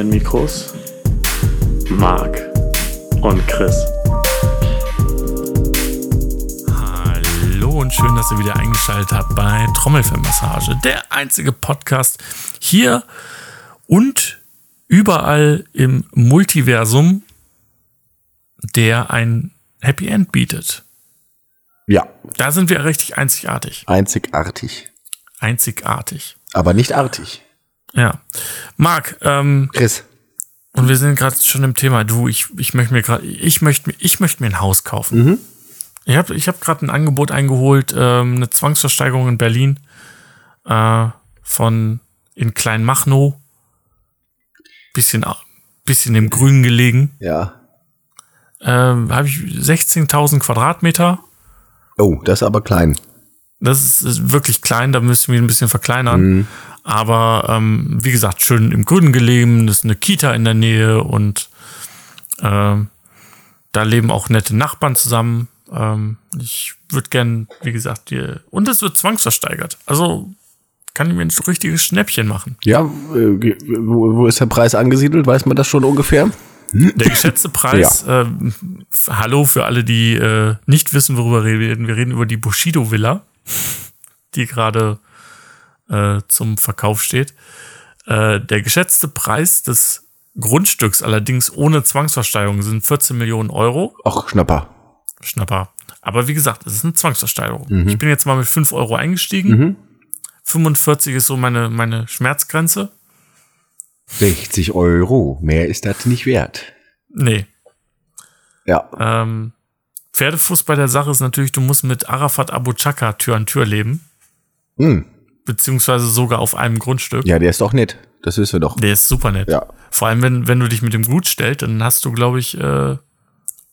den Mikros Marc und Chris. Hallo und schön, dass ihr wieder eingeschaltet habt bei Trommelfellmassage, der einzige Podcast hier und überall im Multiversum, der ein Happy End bietet. Ja, Da sind wir richtig einzigartig. einzigartig. Einzigartig. Aber nicht artig. Ja. Marc, ähm, Chris. und wir sind gerade schon im Thema. Du, ich, ich möchte mir gerade, ich möchte mir, ich möchte mir ein Haus kaufen. Ich habe ich hab gerade ein Angebot eingeholt, ähm, eine Zwangsversteigerung in Berlin äh, von in Kleinmachnow. Bisschen, bisschen im Grün gelegen. Ja. Ähm, habe ich 16.000 Quadratmeter. Oh, das ist aber klein. Das ist, ist wirklich klein, da müssen wir ein bisschen verkleinern. Aber ähm, wie gesagt, schön im Grünen gelegen, das ist eine Kita in der Nähe und ähm, da leben auch nette Nachbarn zusammen. Ähm, ich würde gern, wie gesagt, dir. Und es wird zwangsversteigert. Also kann ich mir ein richtiges Schnäppchen machen. Ja, äh, wo, wo ist der Preis angesiedelt? Weiß man das schon ungefähr? Der geschätzte Preis, ähm, f- hallo für alle, die äh, nicht wissen, worüber wir reden. Wir reden über die Bushido Villa, die gerade äh, zum Verkauf steht. Äh, der geschätzte Preis des Grundstücks allerdings ohne Zwangsversteigerung sind 14 Millionen Euro. Ach, Schnapper. Schnapper. Aber wie gesagt, es ist eine Zwangsversteigerung. Ich bin jetzt mal mit 5 Euro eingestiegen. 45 ist so meine, meine Schmerzgrenze. 60 Euro. Mehr ist das nicht wert. Nee, Ja. Ähm, Pferdefuß bei der Sache ist natürlich, du musst mit Arafat Abu Chaka Tür an Tür leben, Hm. Beziehungsweise sogar auf einem Grundstück. Ja, der ist doch nett. Das wissen wir doch. Der ist super nett. Ja. Vor allem, wenn, wenn du dich mit dem gut stellst, dann hast du, glaube ich, äh,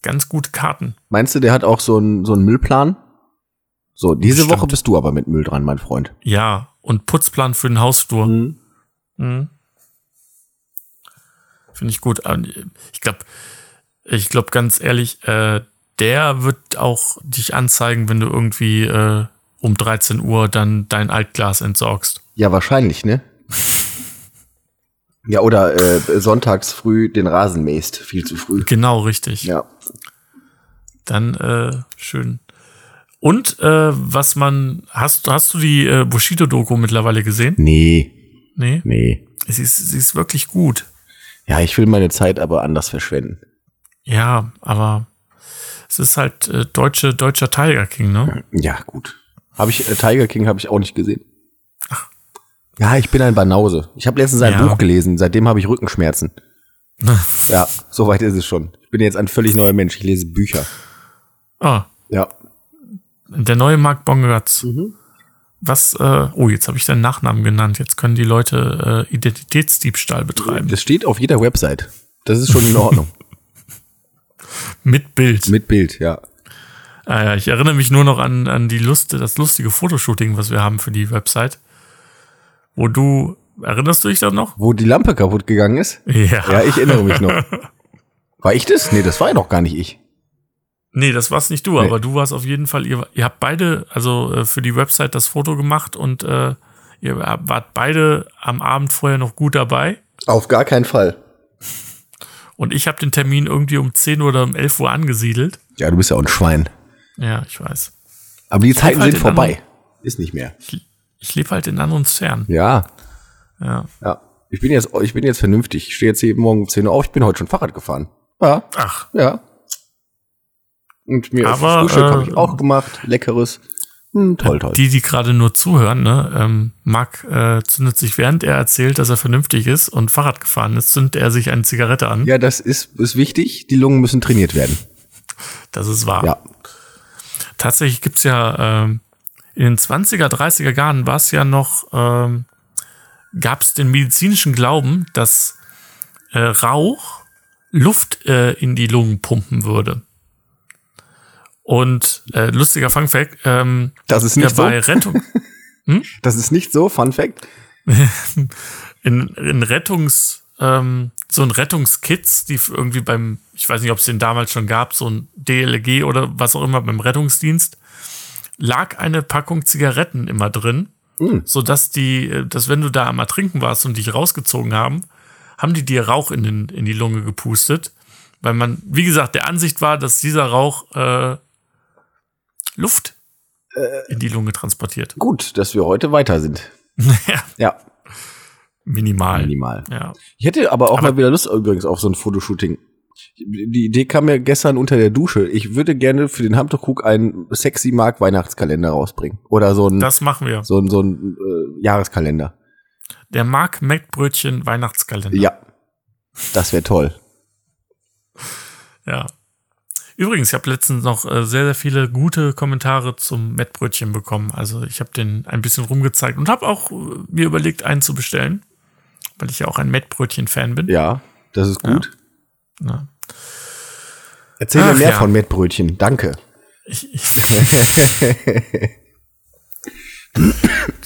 ganz gute Karten. Meinst du, der hat auch so einen so einen Müllplan? So, diese Bestimmt. Woche bist du aber mit Müll dran, mein Freund. Ja, und Putzplan für den Hausflur. Mhm. Mhm. Finde ich gut. Aber Ich glaube, ich glaube ganz ehrlich, äh, der wird auch dich anzeigen, wenn du irgendwie äh, um 13 Uhr dann dein Altglas entsorgst. Ja, wahrscheinlich, ne? Ja, oder äh, sonntags früh den Rasen mähst. Viel zu früh. Genau, richtig. Ja. Dann äh, schön. Und äh, was man, hast, hast du die äh, Bushido-Doku mittlerweile gesehen? Nee, Nee. nee. Sie ist, sie ist wirklich gut. Ja, ich will meine Zeit aber anders verschwenden. Ja, aber es ist halt äh, deutsche, deutscher Tiger King, ne? Ja, gut. Habe ich äh, Tiger King habe ich auch nicht gesehen. Ja, ich bin ein Banause. Ich habe letztens ein Ja. Buch gelesen, seitdem habe ich Rückenschmerzen. Ja, soweit ist es schon. Ich bin jetzt ein völlig neuer Mensch. Ich lese Bücher. Ah, Ja. der neue Marc Bongeratz. Mhm. Was, äh, oh, jetzt habe ich deinen Nachnamen genannt. Jetzt können die Leute äh, Identitätsdiebstahl betreiben. Das steht auf jeder Website. Das ist schon in Ordnung. Mit Bild. Mit Bild, ja. Ah, ja, ich erinnere mich nur noch an, an die Lust, das lustige Fotoshooting, was wir haben für die Website. Wo du, erinnerst du dich da noch? Wo die Lampe kaputt gegangen ist? Ja. Ja, ich erinnere mich noch. War ich das? Nee, das war ja doch gar nicht ich. Nee, das war's nicht du, Nee. aber du warst auf jeden Fall, ihr, ihr habt beide, also äh, für die Website das Foto gemacht und äh, ihr wart beide am Abend vorher noch gut dabei. Auf gar keinen Fall. Und ich habe den Termin irgendwie um 10 oder um 11 Uhr angesiedelt. Ja, du bist ja auch ein Schwein. Ja, ich weiß. Aber die Zeiten halt sind in vorbei. Ist nicht mehr. Ich, ich lebe halt in anderen Sphären. Ja, Ja. ja. Ich bin jetzt, ich bin jetzt vernünftig. Ich stehe jetzt hier morgen um 10 Uhr auf. Ich bin heute schon Fahrrad gefahren. Ja, Ach, ja. Und mir Aber, Frühstück äh, habe ich auch gemacht. Leckeres. Hm, toll, toll. die, die gerade nur zuhören, ne? Ähm, Marc äh, zündet sich, während er erzählt, dass er vernünftig ist und Fahrrad gefahren ist, zündet er sich eine Zigarette an. ja, das ist, ist wichtig. Die Lungen müssen trainiert werden. Das ist wahr. Ja. Tatsächlich gibt's ja ähm, in den 20er, 30er Jahren war es ja noch, ähm, gab es den medizinischen Glauben, dass äh, Rauch Luft äh, in die Lungen pumpen würde. Und äh, lustiger Fun Fact, ähm, Das ist nicht so. bei Rettung, Das ist nicht so. Fun Fact. in, in Rettungs, ähm, so ein Rettungskits, die irgendwie beim, ich weiß nicht, ob es den damals schon gab, so ein DLG oder was auch immer beim Rettungsdienst, lag eine Packung Zigaretten immer drin, Mhm. so dass die, äh, dass wenn du da am Ertrinken warst und dich rausgezogen haben, haben die dir Rauch in, den, in die Lunge gepustet, weil man, wie gesagt, der Ansicht war, dass dieser Rauch äh, Luft in die Lunge transportiert. Gut, dass wir heute weiter sind. ja, Ja, minimal. minimal. Ja. Ich hätte aber auch Aber- mal wieder Lust übrigens auf so ein Fotoshooting. Die Idee kam mir gestern unter der Dusche. Ich würde gerne für den Hamterkrug einen sexy Mark Weihnachtskalender rausbringen. Oder so ein, Das machen wir. so ein, so ein äh, Jahreskalender. Der Mark Mettbrötchen Weihnachtskalender. Ja. Das wäre toll. Ja. Übrigens, ich habe letztens noch äh, sehr, sehr viele gute Kommentare zum Mettbrötchen bekommen. Also ich habe den ein bisschen rumgezeigt und habe auch äh, mir überlegt, einen zu bestellen, weil ich ja auch ein Mettbrötchen-Fan bin. Ja, das ist gut. Ja. Erzähl mir Ach, mehr ja. von Mettbrötchen. Danke. Ich, ich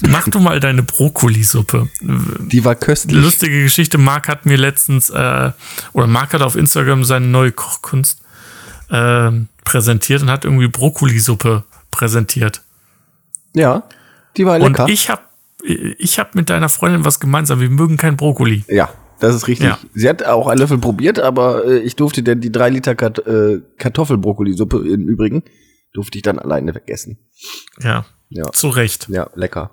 Mach du mal deine Brokkolisuppe. Die war köstlich. Lustige Geschichte, Marc hat mir letztens, äh, oder Marc hat auf Instagram seine neue Kochkunst äh, präsentiert und hat irgendwie Brokkolisuppe präsentiert. Ja, die war lecker. Und ich habe ich hab mit deiner Freundin was gemeinsam. Wir mögen kein Brokkoli. ja, das ist richtig. Ja. Sie hat auch einen Löffel probiert, aber äh, ich durfte denn die drei Liter Kat äh, Kartoffelbrokkolisuppe im Übrigen durfte ich dann alleine wegessen. Ja, Ja, zu Recht. ja, lecker.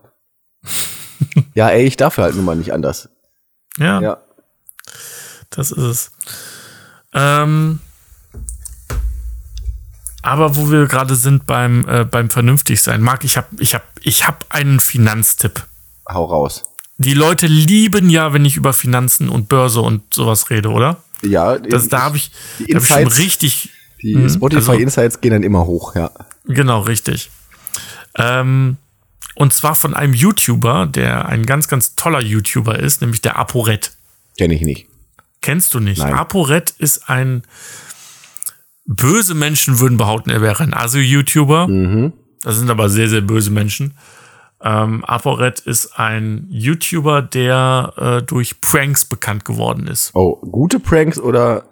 ja, ey, ich darf halt nun mal nicht anders. Ja, Ja, das ist es. Ähm, aber wo wir gerade sind beim, äh, beim Vernünftigsein. Marc, ich habe ich hab, ich hab einen Finanztipp. Hau raus. Die Leute lieben ja, wenn ich über Finanzen und Börse und sowas rede, oder? Ja, Das, da habe ich, da hab ich schon richtig, die Mhm, Spotify also- Insights gehen dann immer hoch, ja. genau, richtig. Ähm, und zwar von einem YouTuber, der ein ganz, ganz toller YouTuber ist, nämlich der ApoRed. Kenne ich nicht. Kennst du nicht? Nein. ApoRed ist ein böse Menschen würden behaupten, er wäre ein Asio-YouTuber. Mhm. Das sind aber sehr, sehr böse Menschen. Ähm, ApoRed ist ein YouTuber, der äh, durch Pranks bekannt geworden ist. Oh, gute Pranks oder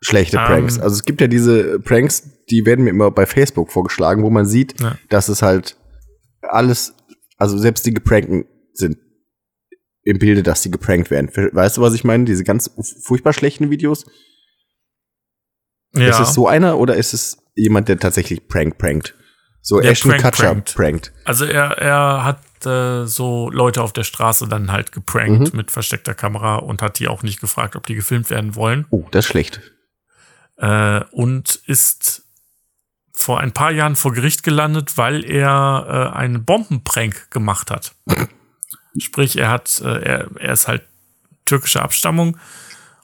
schlechte Ähm, Pranks? Also es gibt ja diese Pranks, die werden mir immer bei Facebook vorgeschlagen, wo man sieht, Ja. dass es halt alles, also selbst die Geprankten sind im Bilde, dass sie geprankt werden. Weißt du, was ich meine? Diese ganz furchtbar schlechten Videos. Ja, Ist es so einer oder ist es jemand, der tatsächlich prank prankt? So Der Ashton prank Kutcher prankt. prankt. also er, er hat äh, so Leute auf der Straße dann halt geprankt Mhm. mit versteckter Kamera und hat die auch nicht gefragt, ob die gefilmt werden wollen. Oh, das ist schlecht. äh, und ist vor ein paar Jahren vor Gericht gelandet, weil er äh, einen Bombenprank gemacht hat. Sprich, er hat, äh, er, er ist halt türkischer Abstammung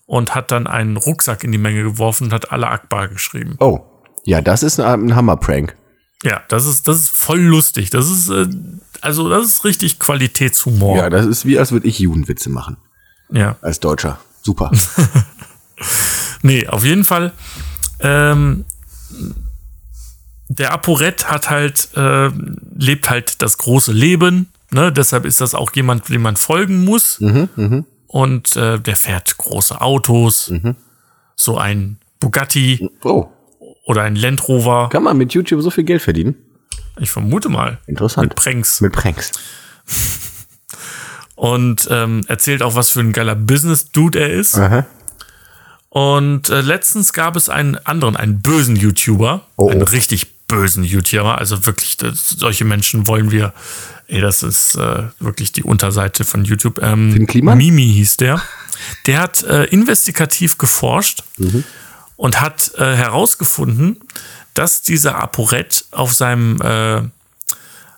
und hat dann einen Rucksack in die Menge geworfen und hat alle Akbar geschrieben. Oh, ja, das ist ein, ein Hammer-Prank. Ja, das ist, das ist voll lustig. Das ist, äh, also, das ist richtig Qualitätshumor. Ja, das ist wie, als würde ich Judenwitze machen. ja. Als Deutscher. Super. Nee, auf jeden Fall. Ähm, der Aporet hat halt, äh, lebt halt das große Leben. Ne? Deshalb ist das auch jemand, dem man folgen muss. Und äh, der fährt große Autos. So ein Bugatti Oh, oder ein Land Rover. kann man mit YouTube so viel Geld verdienen? Ich vermute mal. Interessant. Mit Pranks. Mit Pranks. Und ähm, erzählt auch, was für ein geiler Business-Dude er ist. Aha. Und äh, letztens gab es einen anderen, einen bösen YouTuber, Oh, einen oh. richtig bösen YouTuber. Also wirklich, das, solche Menschen wollen wir. Ey, das ist äh, wirklich die Unterseite von YouTube. Ähm, Finn Kliman? Mimi hieß der. Der hat äh, investigativ geforscht Mhm. Und hat äh, herausgefunden, dass dieser ApoRed auf seinem äh,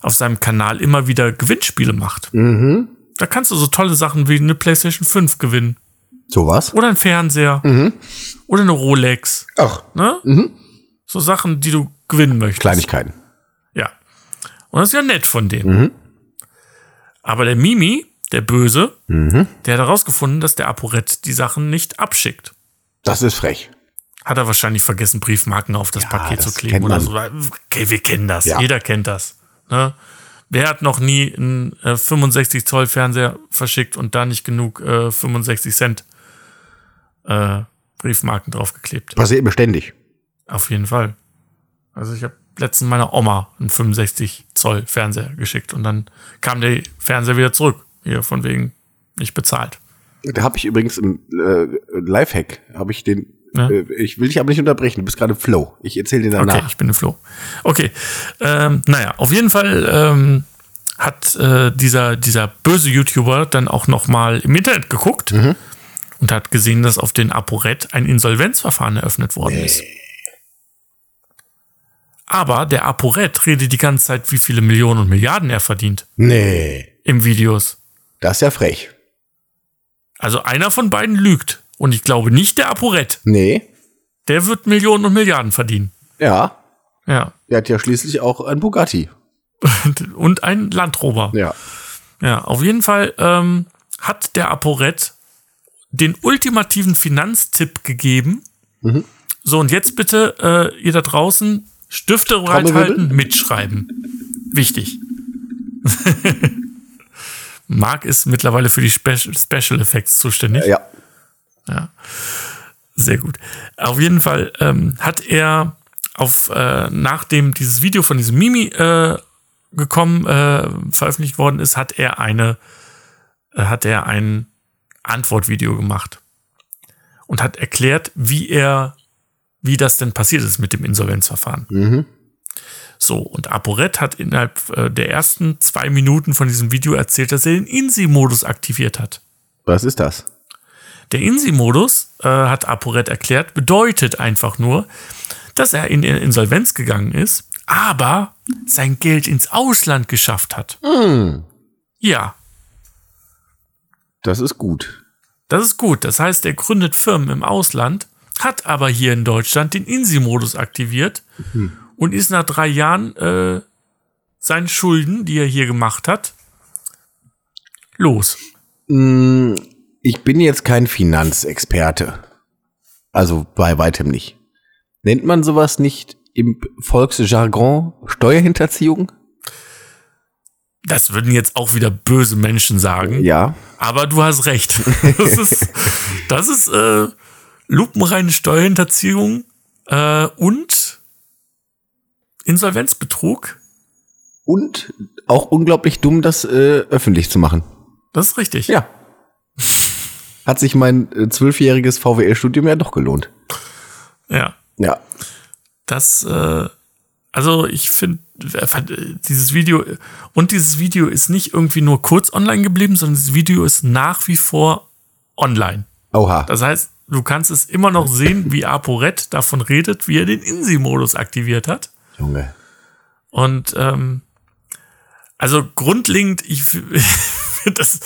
auf seinem Kanal immer wieder Gewinnspiele macht. Mhm. Da kannst du so tolle Sachen wie eine PlayStation 5 gewinnen. Sowas? Oder ein Fernseher. Oder eine Rolex. Ach, Ne? So Sachen, die du gewinnen möchtest. Kleinigkeiten. Ja. Und das ist ja nett von denen. Aber der Mimi, der Böse, der hat herausgefunden, dass der Aporet die Sachen nicht abschickt. Das ist frech. Hat er wahrscheinlich vergessen, Briefmarken auf das Paket das zu kleben oder so. Okay, wir kennen das. Ja. Jeder kennt das. Ne? Wer hat noch nie einen äh, 65 Zoll Fernseher verschickt und da nicht genug äh, 65 Cent äh, Briefmarken draufgeklebt? Passiert mir ständig. Auf jeden Fall. Also ich habe letztens meiner Oma einen 65 Zoll Fernseher geschickt und dann kam der Fernseher wieder zurück. Hier von wegen nicht bezahlt. Da habe ich übrigens im äh, Lifehack, habe ich den, Ja. äh, ich will dich aber nicht unterbrechen, du bist gerade im Flow. Ich erzähle dir danach. Okay, ich bin der Flo. Okay, ähm, naja, auf jeden Fall ähm, hat äh, dieser, dieser böse YouTuber dann auch noch mal im Internet geguckt und hat gesehen, dass auf den ApoRed ein Insolvenzverfahren eröffnet worden ist. Aber der ApoRed redet die ganze Zeit, wie viele Millionen und Milliarden er verdient Nee, im Videos. das ist ja frech. Also einer von beiden lügt. Und ich glaube nicht der ApoRed. Nee, Der wird Millionen und Milliarden verdienen. ja, Ja. der hat ja schließlich auch ein Bugatti. Und ein Landrover. Ja. Ja, auf jeden Fall ähm, hat der ApoRed den ultimativen Finanztipp gegeben. Mhm. So, und jetzt bitte äh, ihr da draußen Stifte bereithalten, mitschreiben. Wichtig. Marc ist mittlerweile für die Spe Special Effects zuständig. Ja. Sehr gut. Auf jeden Fall ähm, hat er auf äh, nachdem dieses Video von diesem Mimi äh, gekommen äh, veröffentlicht worden ist, hat er eine äh, hat er ein Antwortvideo gemacht und hat erklärt, wie er wie das denn passiert ist mit dem Insolvenzverfahren. Mhm. So, und ApoRed hat innerhalb äh, der ersten zwei Minuten von diesem Video erzählt, dass er den INSI-Modus aktiviert hat. Was ist das? Der INSI-Modus, äh, hat ApoRed erklärt, bedeutet einfach nur, dass er in Insolvenz gegangen ist, aber sein Geld ins Ausland geschafft hat. Ja, Das ist gut. das ist gut. Das heißt, er gründet Firmen im Ausland, hat aber hier in Deutschland den INSI-Modus aktiviert und ist nach drei Jahren äh, seine Schulden, die er hier gemacht hat, los. Mm, Ich bin jetzt kein Finanzexperte. Also bei weitem nicht. Nennt man sowas nicht im Volksjargon Steuerhinterziehung? Das würden jetzt auch wieder böse Menschen sagen. Ja. Aber du hast recht. Das ist, das ist äh, lupenreine Steuerhinterziehung äh, und Insolvenzbetrug. Und auch unglaublich dumm, das äh, öffentlich zu machen. Das ist richtig. Ja. Hat sich mein äh, zwölfjähriges VWL-Studium ja doch gelohnt. Ja. Ja. Das, äh, also ich finde, dieses Video und dieses Video ist nicht irgendwie nur kurz online geblieben, sondern dieses Video ist nach wie vor online. Oha. Das heißt, du kannst es immer noch sehen, wie ApoRed davon redet, wie er den INSI-Modus aktiviert hat. Junge. Und ähm, also grundlegend, ich das,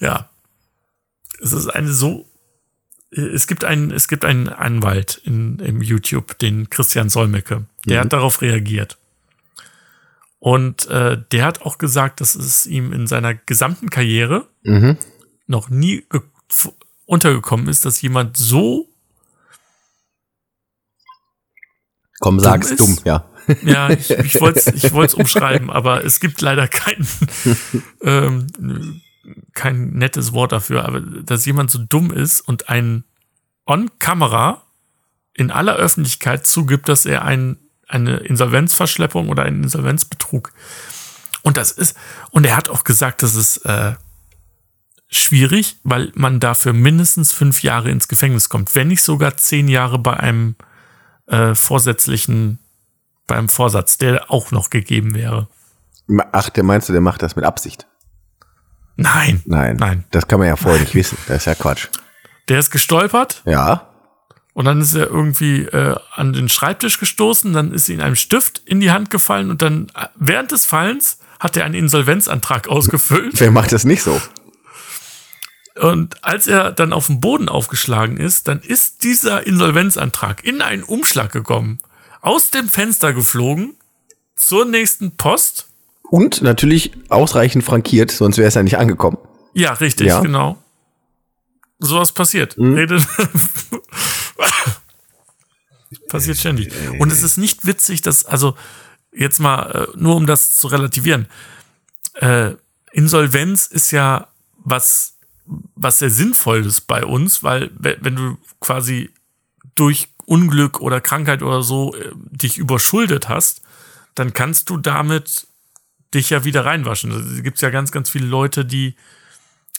ja, es ist eine so, es gibt einen, es gibt einen Anwalt in, im YouTube, den Christian Solmecke, der hat darauf reagiert. Und äh, der hat auch gesagt, dass es ihm in seiner gesamten Karriere Mhm. noch nie untergekommen ist, dass jemand so Komm, sag's ist? dumm, ja. Ja, ich, ich wollte es ich wollt's umschreiben, aber es gibt leider kein, ähm, kein nettes Wort dafür. Aber dass jemand so dumm ist und ein On-Kamera in aller Öffentlichkeit zugibt, dass er ein, eine Insolvenzverschleppung oder einen Insolvenzbetrug. Und das ist, und er hat auch gesagt, das ist äh, schwierig, weil man dafür mindestens fünf Jahre ins Gefängnis kommt, wenn nicht sogar zehn Jahre bei einem äh, vorsätzlichen beim Vorsatz, der auch noch gegeben wäre. Ach, der meinst du, der macht das mit Absicht? Nein. Nein. Nein. Das kann man ja vorher nicht wissen. Das ist ja Quatsch. Der ist gestolpert Ja. und dann ist er irgendwie äh, an den Schreibtisch gestoßen, dann ist ihm ein Stift in die Hand gefallen und dann äh, während des Fallens hat er einen Insolvenzantrag ausgefüllt. Wer macht das nicht so? Und als er dann auf den Boden aufgeschlagen ist, dann ist dieser Insolvenzantrag in einen Umschlag gekommen, aus dem Fenster geflogen, zur nächsten Post. Und natürlich ausreichend frankiert, sonst wäre es ja nicht angekommen. Ja, richtig, Ja. genau. Sowas passiert. Redet. passiert ständig. Und es ist nicht witzig, dass, also, jetzt mal, äh, nur um das zu relativieren. äh, Insolvenz ist ja was, was sehr Sinnvolles bei uns, weil wenn du quasi durch Unglück oder Krankheit oder so äh, dich überschuldet hast, dann kannst du damit dich ja wieder reinwaschen. Also, es gibt ja ganz, ganz viele Leute, die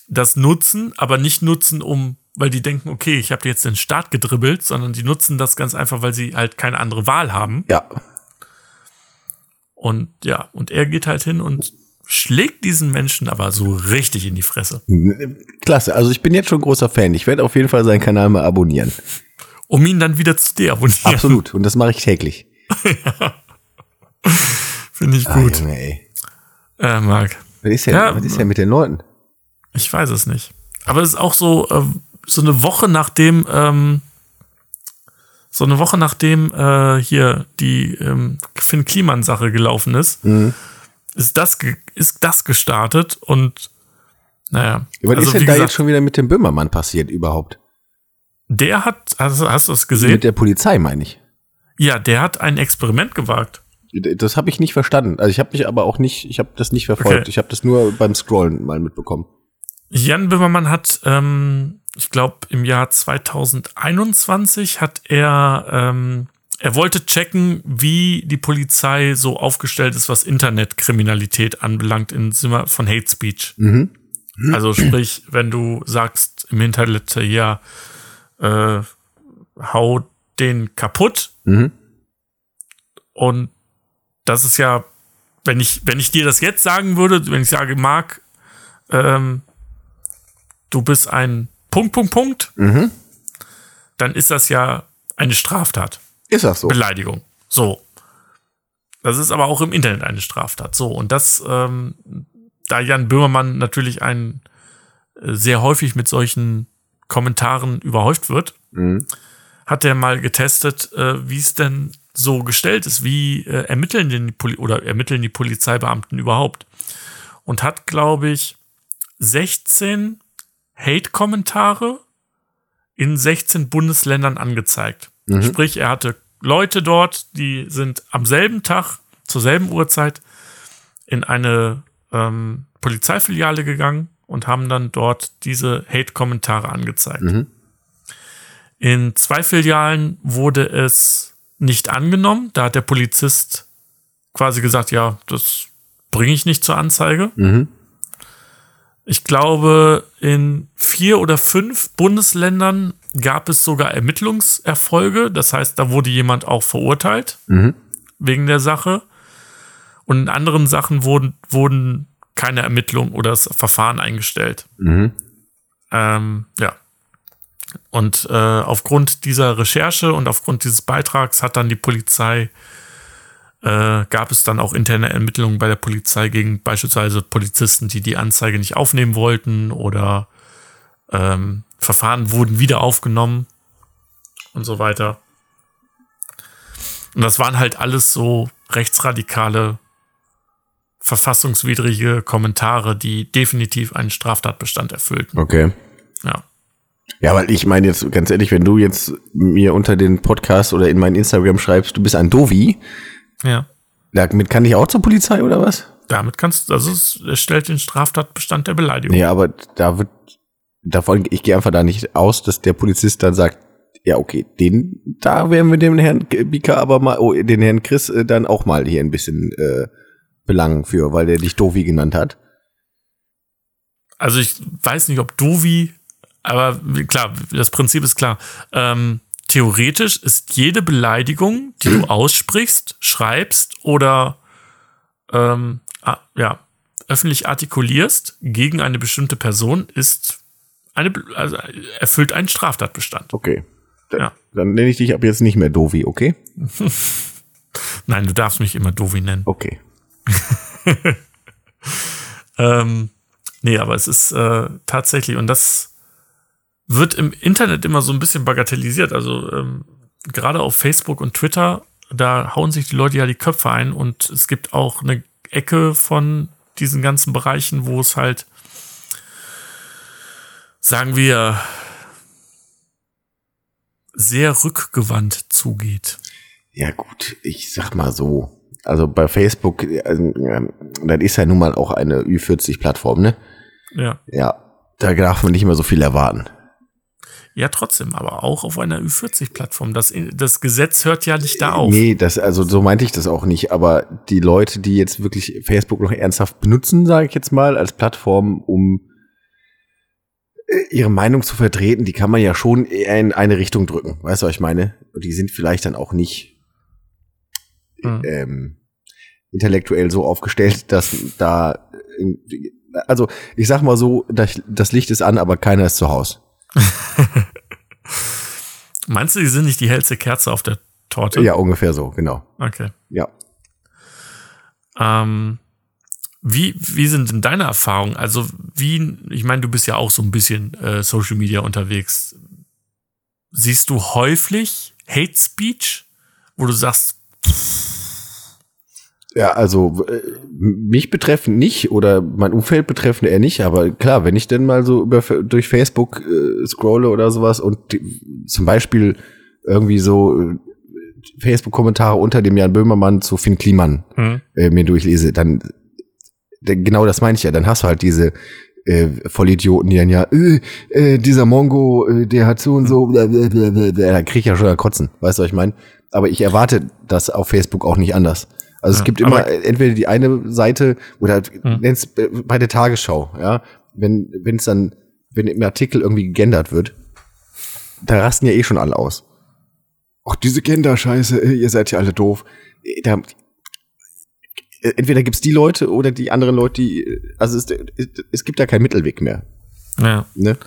das nutzen, aber nicht nutzen, um, weil die denken, okay, ich habe jetzt den Start gedribbelt, sondern die nutzen das ganz einfach, weil sie halt keine andere Wahl haben. Ja. Und ja, und er geht halt hin und schlägt diesen Menschen aber so richtig in die Fresse. Klasse, also ich bin jetzt schon großer Fan. Ich werde auf jeden Fall seinen Kanal mal abonnieren. Um ihn dann wieder zu deabonnieren. Absolut, und das mache ich täglich. ja. Finde ich gut. Ah, Junge, ey. Äh, Marc. Was ist, denn, Ja, was ist denn mit den Leuten? Ich weiß es nicht. Aber es ist auch so, äh, so eine Woche nachdem, ähm, so eine Woche nachdem äh, hier die ähm, Finn Kliman-Sache gelaufen ist, ist, das ist das gestartet und naja. Was also, ist denn da gesagt, jetzt schon wieder mit dem Böhmermann passiert überhaupt? der hat, also hast du das gesehen? Mit der Polizei, meine ich. ja, der hat ein Experiment gewagt. Das habe ich nicht verstanden. Also ich habe mich aber auch nicht, ich habe das nicht verfolgt. Okay. Ich habe das nur beim Scrollen mal mitbekommen. Jan Böhmermann hat, ähm, ich glaube, im Jahr 2021 hat er, ähm, er wollte checken, wie die Polizei so aufgestellt ist, was Internetkriminalität anbelangt im Sinne von Hate Speech. Also sprich, wenn du sagst im Internet, ja, äh, hau den kaputt Mhm. und das ist ja, wenn ich, wenn ich dir das jetzt sagen würde, wenn ich sage, Marc, ähm, du bist ein Punkt, Punkt, Punkt, Mhm. dann ist das ja eine Straftat. Ist das so? Beleidigung. So. Das ist aber auch im Internet eine Straftat. So. Und das, ähm, da Jan Böhmermann natürlich ein äh, sehr häufig mit solchen Kommentaren überhäuft wird, Mhm. hat er mal getestet, äh, wie es denn so gestellt ist, wie äh, ermitteln denn die Poli oder ermitteln die Polizeibeamten überhaupt. Und hat, glaube ich, 16 Hate-Kommentare in 16 Bundesländern angezeigt. Sprich, er hatte Leute dort, die sind am selben Tag, zur selben Uhrzeit in eine ähm, Polizeifiliale gegangen und haben dann dort diese Hate-Kommentare angezeigt. In zwei Filialen wurde es nicht angenommen. Da hat der Polizist quasi gesagt, ja, das bringe ich nicht zur Anzeige. Mhm. Ich glaube, in vier oder fünf Bundesländern gab es sogar Ermittlungserfolge. Das heißt, da wurde jemand auch verurteilt Mhm. wegen der Sache. Und in anderen Sachen wurden, wurden keine Ermittlungen oder das Verfahren eingestellt. Mhm. Ähm, ja. Und äh, aufgrund dieser Recherche und aufgrund dieses Beitrags hat dann die Polizei, äh, gab es dann auch interne Ermittlungen bei der Polizei gegen beispielsweise Polizisten, die die Anzeige nicht aufnehmen wollten oder ähm, Verfahren wurden wieder aufgenommen und so weiter. Und das waren halt alles so rechtsradikale, verfassungswidrige Kommentare, die definitiv einen Straftatbestand erfüllten. Okay. Ja. Ja, weil ich meine jetzt ganz ehrlich, wenn du jetzt mir unter den Podcast oder in mein Instagram schreibst, du bist ein Dovi, Ja. damit kann ich auch zur Polizei oder was? Damit kannst du, also es stellt den Straftatbestand der Beleidigung. Nee, aber da wird davon ich gehe einfach da nicht aus, dass der Polizist dann sagt, ja, okay, den da werden wir dem Herrn Bika aber mal oh, den Herrn Chris äh, dann auch mal hier ein bisschen äh, belangen für, weil der dich Dovi genannt hat. Also ich weiß nicht, ob Dovi, aber klar, das Prinzip ist klar. Ähm, theoretisch ist jede Beleidigung, die du aussprichst, schreibst oder ähm, ja, öffentlich artikulierst gegen eine bestimmte Person, ist eine, also erfüllt einen Straftatbestand. Okay. Dann, Ja. dann nenne ich dich ab jetzt nicht mehr Dovi, okay? Nein, du darfst mich immer Dovi nennen. Okay. Ähm, nee, aber es ist äh, tatsächlich, und das wird im Internet immer so ein bisschen bagatellisiert. Also ähm, gerade auf Facebook und Twitter, da hauen sich die Leute ja die Köpfe ein und es gibt auch eine Ecke von diesen ganzen Bereichen, wo es halt, sagen wir, sehr rückgewandt zugeht. Ja gut, ich sag mal so. Also bei Facebook, ähm, das ist ja nun mal auch eine Ü40-Plattform, ne? Ja. Ja, da darf man nicht mehr so viel erwarten. Ja, trotzdem, aber auch auf einer Ü40-Plattform. Das, das Gesetz hört ja nicht da auf. Nee, das, also so meinte ich das auch nicht. Aber die Leute, die jetzt wirklich Facebook noch ernsthaft benutzen, sage ich jetzt mal, als Plattform, um äh, ihre Meinung zu vertreten, die kann man ja schon in eine Richtung drücken. Weißt du, was ich meine? Und die sind vielleicht dann auch nicht Hm. ähm, intellektuell so aufgestellt, dass da, also ich sag mal so, das Licht ist an, aber keiner ist zu Hause. Meinst du, die sind nicht die hellste Kerze auf der Torte? Ja, ungefähr so, genau. Okay. Ja. Ähm, wie, wie sind denn deine Erfahrungen? Also, wie, ich meine, du bist ja auch so ein bisschen äh, Social Media unterwegs. Siehst du häufig Hate Speech, wo du sagst, Ja, also äh, mich betreffend nicht oder mein Umfeld betreffend eher nicht, aber klar, wenn ich denn mal so über durch Facebook äh, scrolle oder sowas und die, zum Beispiel irgendwie so äh, Facebook-Kommentare unter dem Jan Böhmermann zu Finn Kliman hm, äh, mir durchlese, dann genau das meine ich ja, dann hast du halt diese äh, Vollidioten, die dann ja, äh, äh, dieser Mongo, äh, der hat so und so, blablabla, da krieg ich ja schon Kotzen, weißt du, was ich meine? Aber ich erwarte das auf Facebook auch nicht anders. Also Ja, es gibt immer aber- entweder die eine Seite oder Hm. nenn's äh, bei der Tagesschau, ja, wenn wenn es dann wenn im Artikel irgendwie gegendert wird, da rasten ja eh schon alle aus. Ach, diese Gender-Scheiße, äh, ihr seid ja alle doof. Äh, Da, äh, entweder gibt's die Leute oder die anderen Leute, die, äh, also es, es, es gibt da keinen Mittelweg mehr. ja. Ne?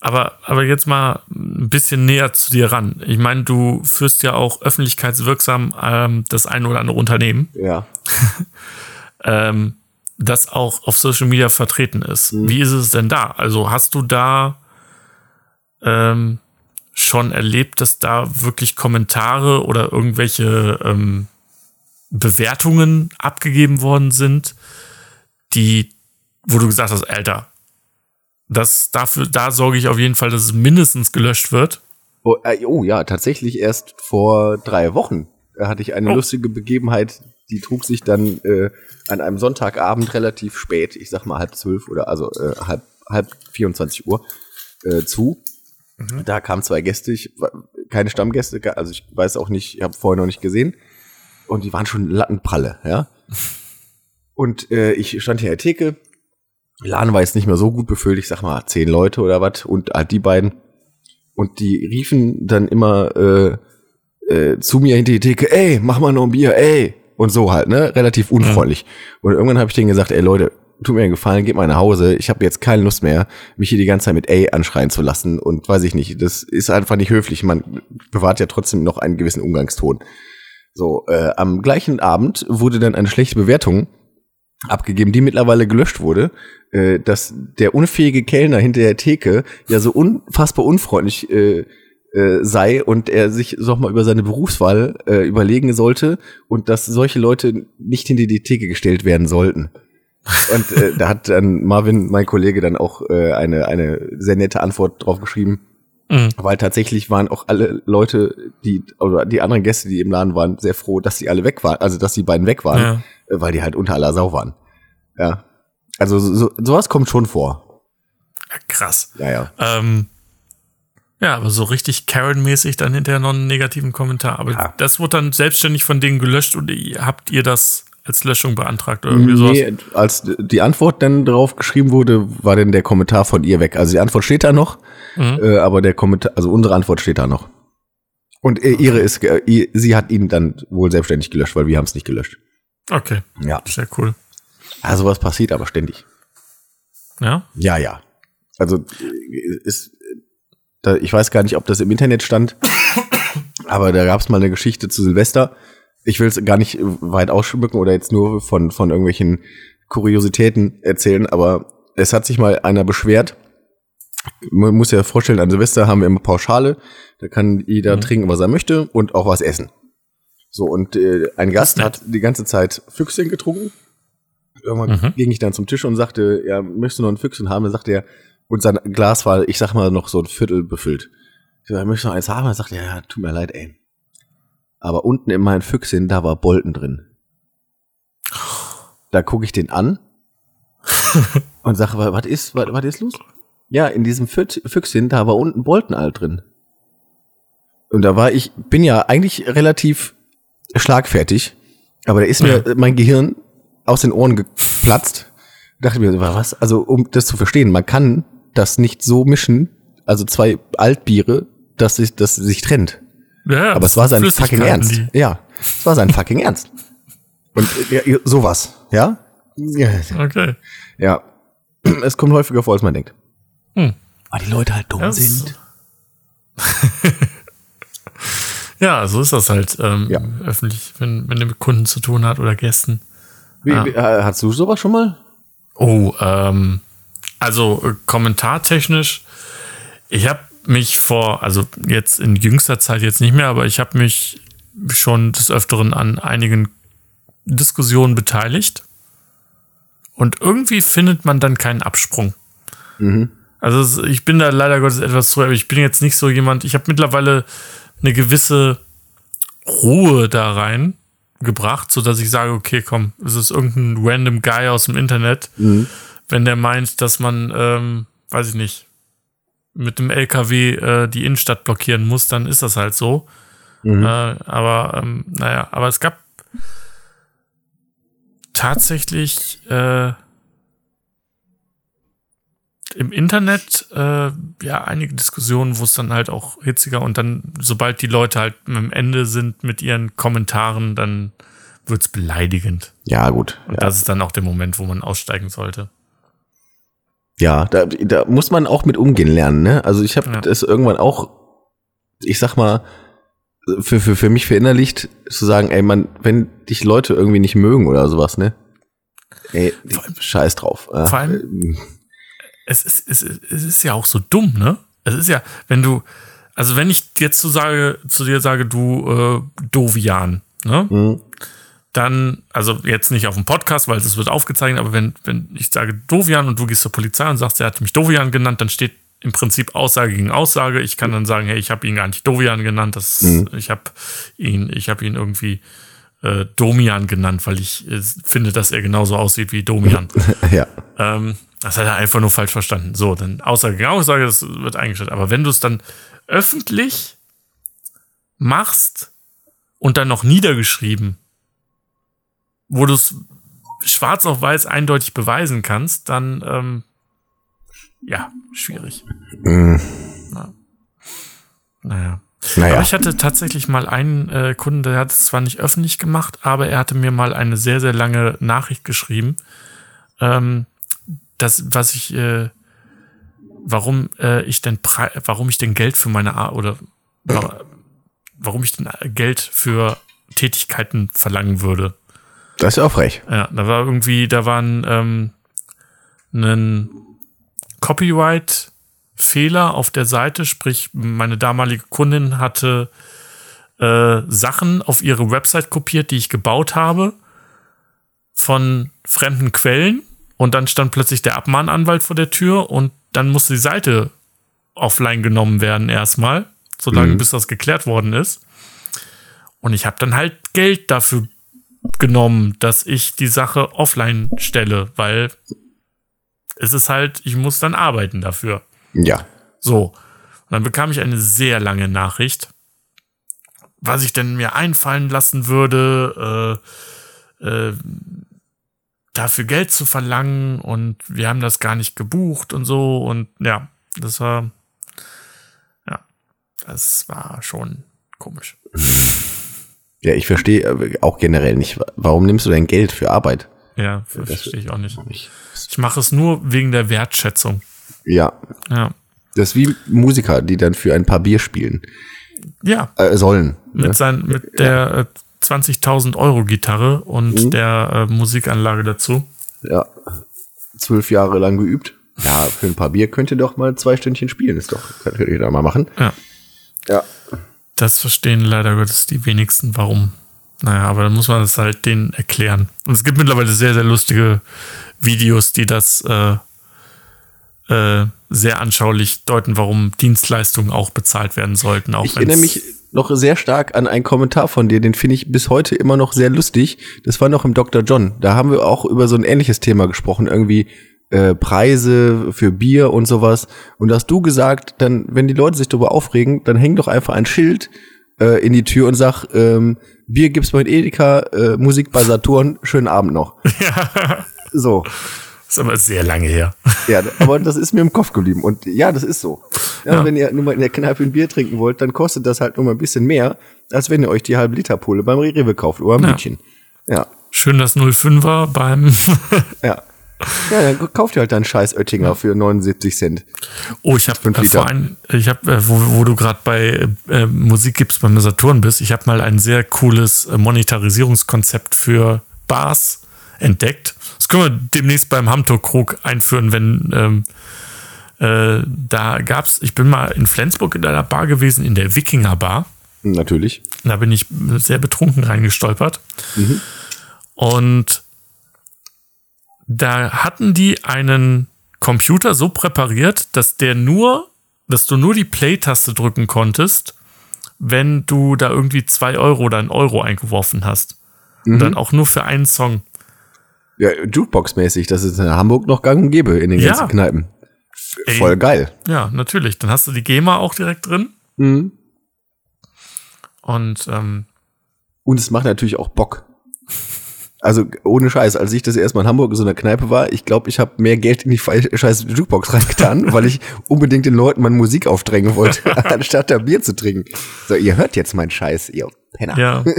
Aber, aber jetzt mal ein bisschen näher zu dir ran. Ich meine, du führst ja auch öffentlichkeitswirksam ähm, das ein oder andere Unternehmen, Ja. ähm, das auch auf Social Media vertreten ist. Wie ist es denn da? Also hast du da ähm, schon erlebt, dass da wirklich Kommentare oder irgendwelche ähm, Bewertungen abgegeben worden sind, die, wo du gesagt hast, Alter, das dafür, da sorge ich auf jeden Fall, dass es mindestens gelöscht wird. Oh, äh, oh ja, tatsächlich erst vor drei Wochen äh, hatte ich eine Oh. lustige Begebenheit, die trug sich dann äh, an einem Sonntagabend relativ spät, ich sag mal halb zwölf oder also äh, halb, halb 24 Uhr äh, zu. Da kamen zwei Gäste, ich, keine Stammgäste, also ich weiß auch nicht, ich habe vorher noch nicht gesehen. Und die waren schon Lattenpralle, ja. Und äh, ich stand hier in der Theke. Laden war jetzt nicht mehr so gut befüllt, ich sag mal zehn Leute oder was und halt die beiden. Und die riefen dann immer äh, äh, zu mir hinter die Theke, ey, mach mal noch ein Bier, ey. Und so halt, ne? Relativ unfreundlich. Und irgendwann habe ich denen gesagt, ey Leute, tut mir einen Gefallen, geht mal nach Hause. Ich habe jetzt keine Lust mehr, mich hier die ganze Zeit mit ey anschreien zu lassen. Und weiß ich nicht, das ist einfach nicht höflich. Man bewahrt ja trotzdem noch einen gewissen Umgangston. So, äh, am gleichen Abend wurde dann eine schlechte Bewertung abgegeben, die mittlerweile gelöscht wurde, äh, dass der unfähige Kellner hinter der Theke ja so unfassbar unfreundlich äh, äh, sei und er sich noch mal über seine Berufswahl äh, überlegen sollte und dass solche Leute nicht hinter die Theke gestellt werden sollten. Und äh, da hat dann Marvin, mein Kollege, dann auch äh, eine, eine sehr nette Antwort drauf geschrieben, Mhm. weil tatsächlich waren auch alle Leute, die, oder die anderen Gäste, die im Laden waren, sehr froh, dass sie alle weg waren, also dass die beiden weg waren, Ja. Äh, weil die halt unter aller Sau waren. Ja. Also so, sowas kommt schon vor. Ja, krass. Ja, ja. Ähm, ja, aber so richtig Karen-mäßig dann hinterher noch einen negativen Kommentar. Aber Ja. das wurde dann selbstständig von denen gelöscht und habt ihr das als Löschung beantragt oder irgendwie sowas? Nee, als die Antwort dann drauf geschrieben wurde, war dann der Kommentar von ihr weg. Also die Antwort steht da noch, Mhm. äh, aber der Kommentar, also unsere Antwort steht da noch. Und äh, ihre ist, ihr- sie hat ihn dann wohl selbstständig gelöscht, weil wir haben es nicht gelöscht. Okay, Ja. sehr cool. Also was passiert aber ständig. Ja, Ja, ja. Also ist, da, ich weiß gar nicht, ob das im Internet stand, aber da gab es mal eine Geschichte zu Silvester. Ich will es gar nicht weit ausschmücken oder jetzt nur von, von irgendwelchen Kuriositäten erzählen, aber es hat sich mal einer beschwert. Man muss ja vorstellen, an Silvester haben wir immer Pauschale. Da kann jeder Mhm. trinken, was er möchte und auch was essen. So, und äh, ein Gast hat die ganze Zeit Füchschen getrunken. Irgendwann Mhm. ging ich dann zum Tisch und sagte, ja, möchtest du noch ein Füchschen haben? Dann sagte er, und sein Glas war, ich sag mal, noch so ein Viertel befüllt. Ich sagte, möchtest du noch eins haben? Dann sagte er, ja, tut mir leid, ey. Aber unten in meinem Füchschen, da war Bolten drin. Da gucke ich den an und sage, was ist, was, was ist los? Ja, in diesem Füchschen, da war unten Boltenall drin. Und da war ich, bin ja eigentlich relativ schlagfertig, aber da ist mir Ja. mein Gehirn aus den Ohren geplatzt. Dachte mir, was? Also, um das zu verstehen, man kann das nicht so mischen, also zwei Altbiere, dass sich, dass sich trennt. Ja, Aber es war sein fucking Ernst. die- Ja, es war sein fucking Ernst. Und ja, sowas, ja? Ja. Okay. Ja. Es kommt häufiger vor, als man denkt. Hm. Weil die Leute halt dumm Das- sind. Ja, so ist das halt ähm, Ja. öffentlich, wenn, wenn er mit Kunden zu tun hat oder Gästen. Wie, Ja. wie, äh, hast du sowas schon mal? Oh, ähm, also äh, kommentartechnisch, ich habe mich vor, also jetzt in jüngster Zeit jetzt nicht mehr, aber ich habe mich schon des Öfteren an einigen Diskussionen beteiligt. Und irgendwie findet man dann keinen Absprung. Also es- ich bin da leider Gottes etwas zu, aber ich bin jetzt nicht so jemand, ich habe mittlerweile eine gewisse Ruhe da rein gebracht, so dass ich sage, okay, komm, es ist irgendein random Guy aus dem Internet, wenn der meint, dass man, ähm, weiß ich nicht, mit dem LKW äh, die Innenstadt blockieren muss, dann ist das halt so. Äh, aber ähm, naja, aber es gab tatsächlich äh, im Internet äh, ja einige Diskussionen, wo es dann halt auch hitziger und dann, sobald die Leute halt am Ende sind mit ihren Kommentaren, dann wird's beleidigend. Ja, gut. Und Ja, das ist dann auch der Moment, wo man aussteigen sollte. ja da, da muss man auch mit umgehen lernen. Ne? Also ich habe Ja. das irgendwann auch, ich sag mal, für, für, für mich verinnerlicht, zu sagen, ey, man, wenn dich Leute irgendwie nicht mögen oder sowas, ne? Ey, scheiß drauf. Vor allem- es ist, es, es ist ja auch so dumm, ne? Es ist ja, wenn du, also wenn ich jetzt zu, sage, zu dir sage, du äh, Dovian, ne? Mhm. Dann, also jetzt nicht auf dem Podcast, weil es wird aufgezeichnet, aber wenn, wenn ich sage Dovian und du gehst zur Polizei und sagst, er hat mich Dovian genannt, dann steht im Prinzip Aussage gegen Aussage. Ich kann dann sagen, hey, ich habe ihn gar nicht Dovian genannt, das, ich habe ihn, ich habe ihn irgendwie äh, Domian genannt, weil ich äh, finde, dass er genauso aussieht wie Domian. ja. Ähm, das hat er einfach nur falsch verstanden. So, dann Aussage gegen Aussage, das wird eingestellt. Aber wenn du es dann öffentlich machst und dann noch niedergeschrieben, wo du es schwarz auf weiß eindeutig beweisen kannst, dann ähm, ja, schwierig. Mhm. Naja. Naja. Aber ich hatte tatsächlich mal einen äh, Kunden, der hat es zwar nicht öffentlich gemacht, aber er hatte mir mal eine sehr, sehr lange Nachricht geschrieben. Ähm, das, was ich, äh, warum äh, ich denn warum ich denn Geld für meine Ar oder wa- warum ich denn Geld für Tätigkeiten verlangen würde. Das ist auch frech. Ja, da war irgendwie, da war ein, ähm, ein Copyright-Fehler auf der Seite, sprich, meine damalige Kundin hatte äh, Sachen auf ihre Website kopiert, die ich gebaut habe, von fremden Quellen und dann stand plötzlich der Abmahnanwalt vor der Tür und dann musste die Seite offline genommen werden erstmal, solange bis das geklärt worden ist. Und ich habe dann halt Geld dafür genommen, dass ich die Sache offline stelle, weil es ist halt, ich muss dann arbeiten dafür. Ja. So. Und dann bekam ich eine sehr lange Nachricht, was ich denn mir einfallen lassen würde, äh, äh, dafür Geld zu verlangen und wir haben das gar nicht gebucht und so und ja, das war, ja, das war schon komisch. Ja, ich verstehe äh, auch generell nicht, wa- warum nimmst du dein Geld für Arbeit? Ja, verstehe ich auch nicht. Ich mache es nur wegen der Wertschätzung. Ja. Ja. Das ist wie Musiker, die dann für ein paar Bier spielen Ja, äh, sollen. mit, Ne? sein, mit der äh, 20.000 Euro Gitarre und der äh, Musikanlage dazu. Ja. Zwölf Jahre lang geübt. Ja, für ein paar Bier könnt ihr doch mal zwei Stündchen spielen. Ist doch, könnt ihr da mal machen. Ja. Ja. Das verstehen leider Gottes die wenigsten, warum. Naja, aber dann muss man das halt denen erklären. Und es gibt mittlerweile sehr, sehr lustige Videos, die das äh, äh, sehr anschaulich deuten, warum Dienstleistungen auch bezahlt werden sollten. Auch Ich erinnere mich noch sehr stark an einen Kommentar von dir, den finde ich bis heute immer noch sehr lustig. Das war noch im Dr. John. Da haben wir auch über so ein ähnliches Thema gesprochen, irgendwie äh, Preise für Bier und sowas. Und da hast du gesagt, dann, wenn die Leute sich darüber aufregen, dann häng doch einfach ein Schild äh, in die Tür und sag, ähm, Bier gibt's bei Edeka, äh, Musik bei Saturn, schönen Abend noch. Ja. So. Ist aber sehr lange her. Ja, aber das ist mir im Kopf geblieben. Und ja, das ist so. Ja, Ja. Wenn ihr nur mal in der Kneipe ein Bier trinken wollt, dann kostet das halt nur mal ein bisschen mehr, als wenn ihr euch die halbe Liter Pulle beim Rewe kauft oder beim Ja. Mädchen. Ja, Schön das 05er beim. ja. Ja, dann kauft ihr halt dann scheiß Oettinger für 79 Cent. Oh, ich habe äh, vor allem, ich habe, äh, wo, wo du gerade bei äh, Musik gibst beim Saturn bist, ich habe mal ein sehr cooles äh, Monetarisierungskonzept für Bars entdeckt. Das können wir demnächst beim Hamtor-Krug einführen, wenn ähm, äh, da gab's, ich bin mal in Flensburg in einer Bar gewesen, in der Wikinger Bar. Natürlich. Da bin ich sehr betrunken reingestolpert. Und da hatten die einen Computer so präpariert, dass der nur, dass du nur die Play-Taste drücken konntest, wenn du da irgendwie zwei Euro oder ein Euro eingeworfen hast. Und dann auch nur für einen Song. Ja, Jukebox-mäßig, das ist in Hamburg noch gang und gäbe in den Ja. ganzen Kneipen. Ey. Voll geil. Ja, natürlich. Dann hast du die GEMA auch direkt drin. Mhm. Und ähm, Und es macht natürlich auch Bock. Also ohne Scheiß, als ich das erstmal in Hamburg in so einer Kneipe war, ich glaube, ich habe mehr Geld in die scheiß Jukebox reingetan, weil ich unbedingt den Leuten meine Musik aufdrängen wollte, anstatt da Bier zu trinken. So, ihr hört jetzt meinen Scheiß, ihr Penner. Ja.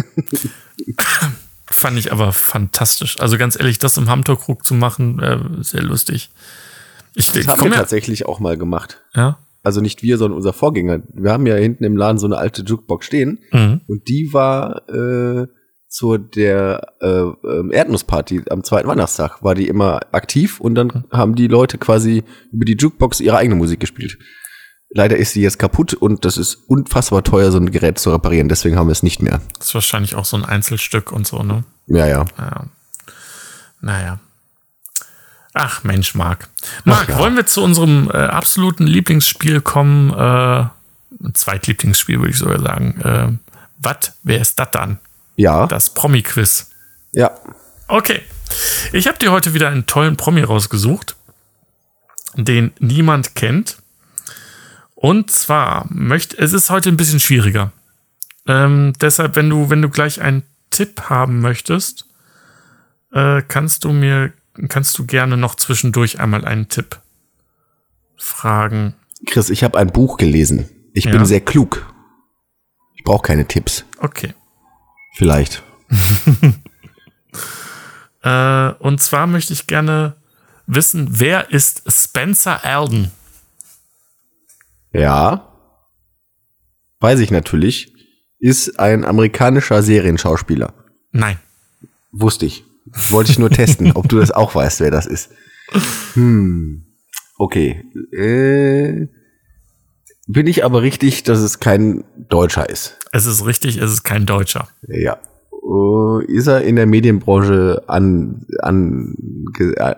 Fand ich aber fantastisch. Also ganz ehrlich, das im Hamtorkrug zu machen, äh, sehr lustig. Ich, Das ich haben wir ja, tatsächlich auch mal gemacht. ja. Also nicht wir, sondern unser Vorgänger. Wir haben ja hinten im Laden so eine alte Jukebox stehen Mhm. und die war äh, zu der äh, ähm, Erdnussparty am zweiten Weihnachtstag war die immer aktiv und dann haben die Leute quasi über die Jukebox ihre eigene Musik gespielt. Leider ist sie jetzt kaputt und das ist unfassbar teuer, so ein Gerät zu reparieren. Deswegen haben wir es nicht mehr. Das ist wahrscheinlich auch so ein Einzelstück und so, ne? Ja, ja. Ja. Naja. Ach, Mensch, Marc. Marc, ja. wollen wir zu unserem äh, absoluten Lieblingsspiel kommen? Äh, Zweitlieblingsspiel, würde ich sogar sagen. Äh, was? Wer ist das dann? Ja, Das Promi-Quiz. ja. Okay. Ich habe dir heute wieder einen tollen Promi rausgesucht, den niemand kennt. Und zwar möchte, es ist heute ein bisschen schwieriger. Ähm, deshalb, wenn du, wenn du gleich einen Tipp haben möchtest, äh, kannst du mir, kannst du gerne noch zwischendurch einmal einen Tipp fragen. Chris, ich habe ein Buch gelesen. Ich Ja. bin sehr klug. Ich brauche keine Tipps. Okay. Vielleicht. Äh, und zwar möchte ich gerne wissen, wer ist Spencer Alden? Ja. Weiß ich natürlich. Ist ein amerikanischer Serienschauspieler. Nein. Wusste ich. Wollte ich nur testen, ob du das auch weißt, wer das ist. Hm. Okay. Äh, bin ich aber richtig, dass es kein Deutscher ist? Es ist richtig, es ist kein Deutscher. Ja. Äh, ist er in der Medienbranche an, an,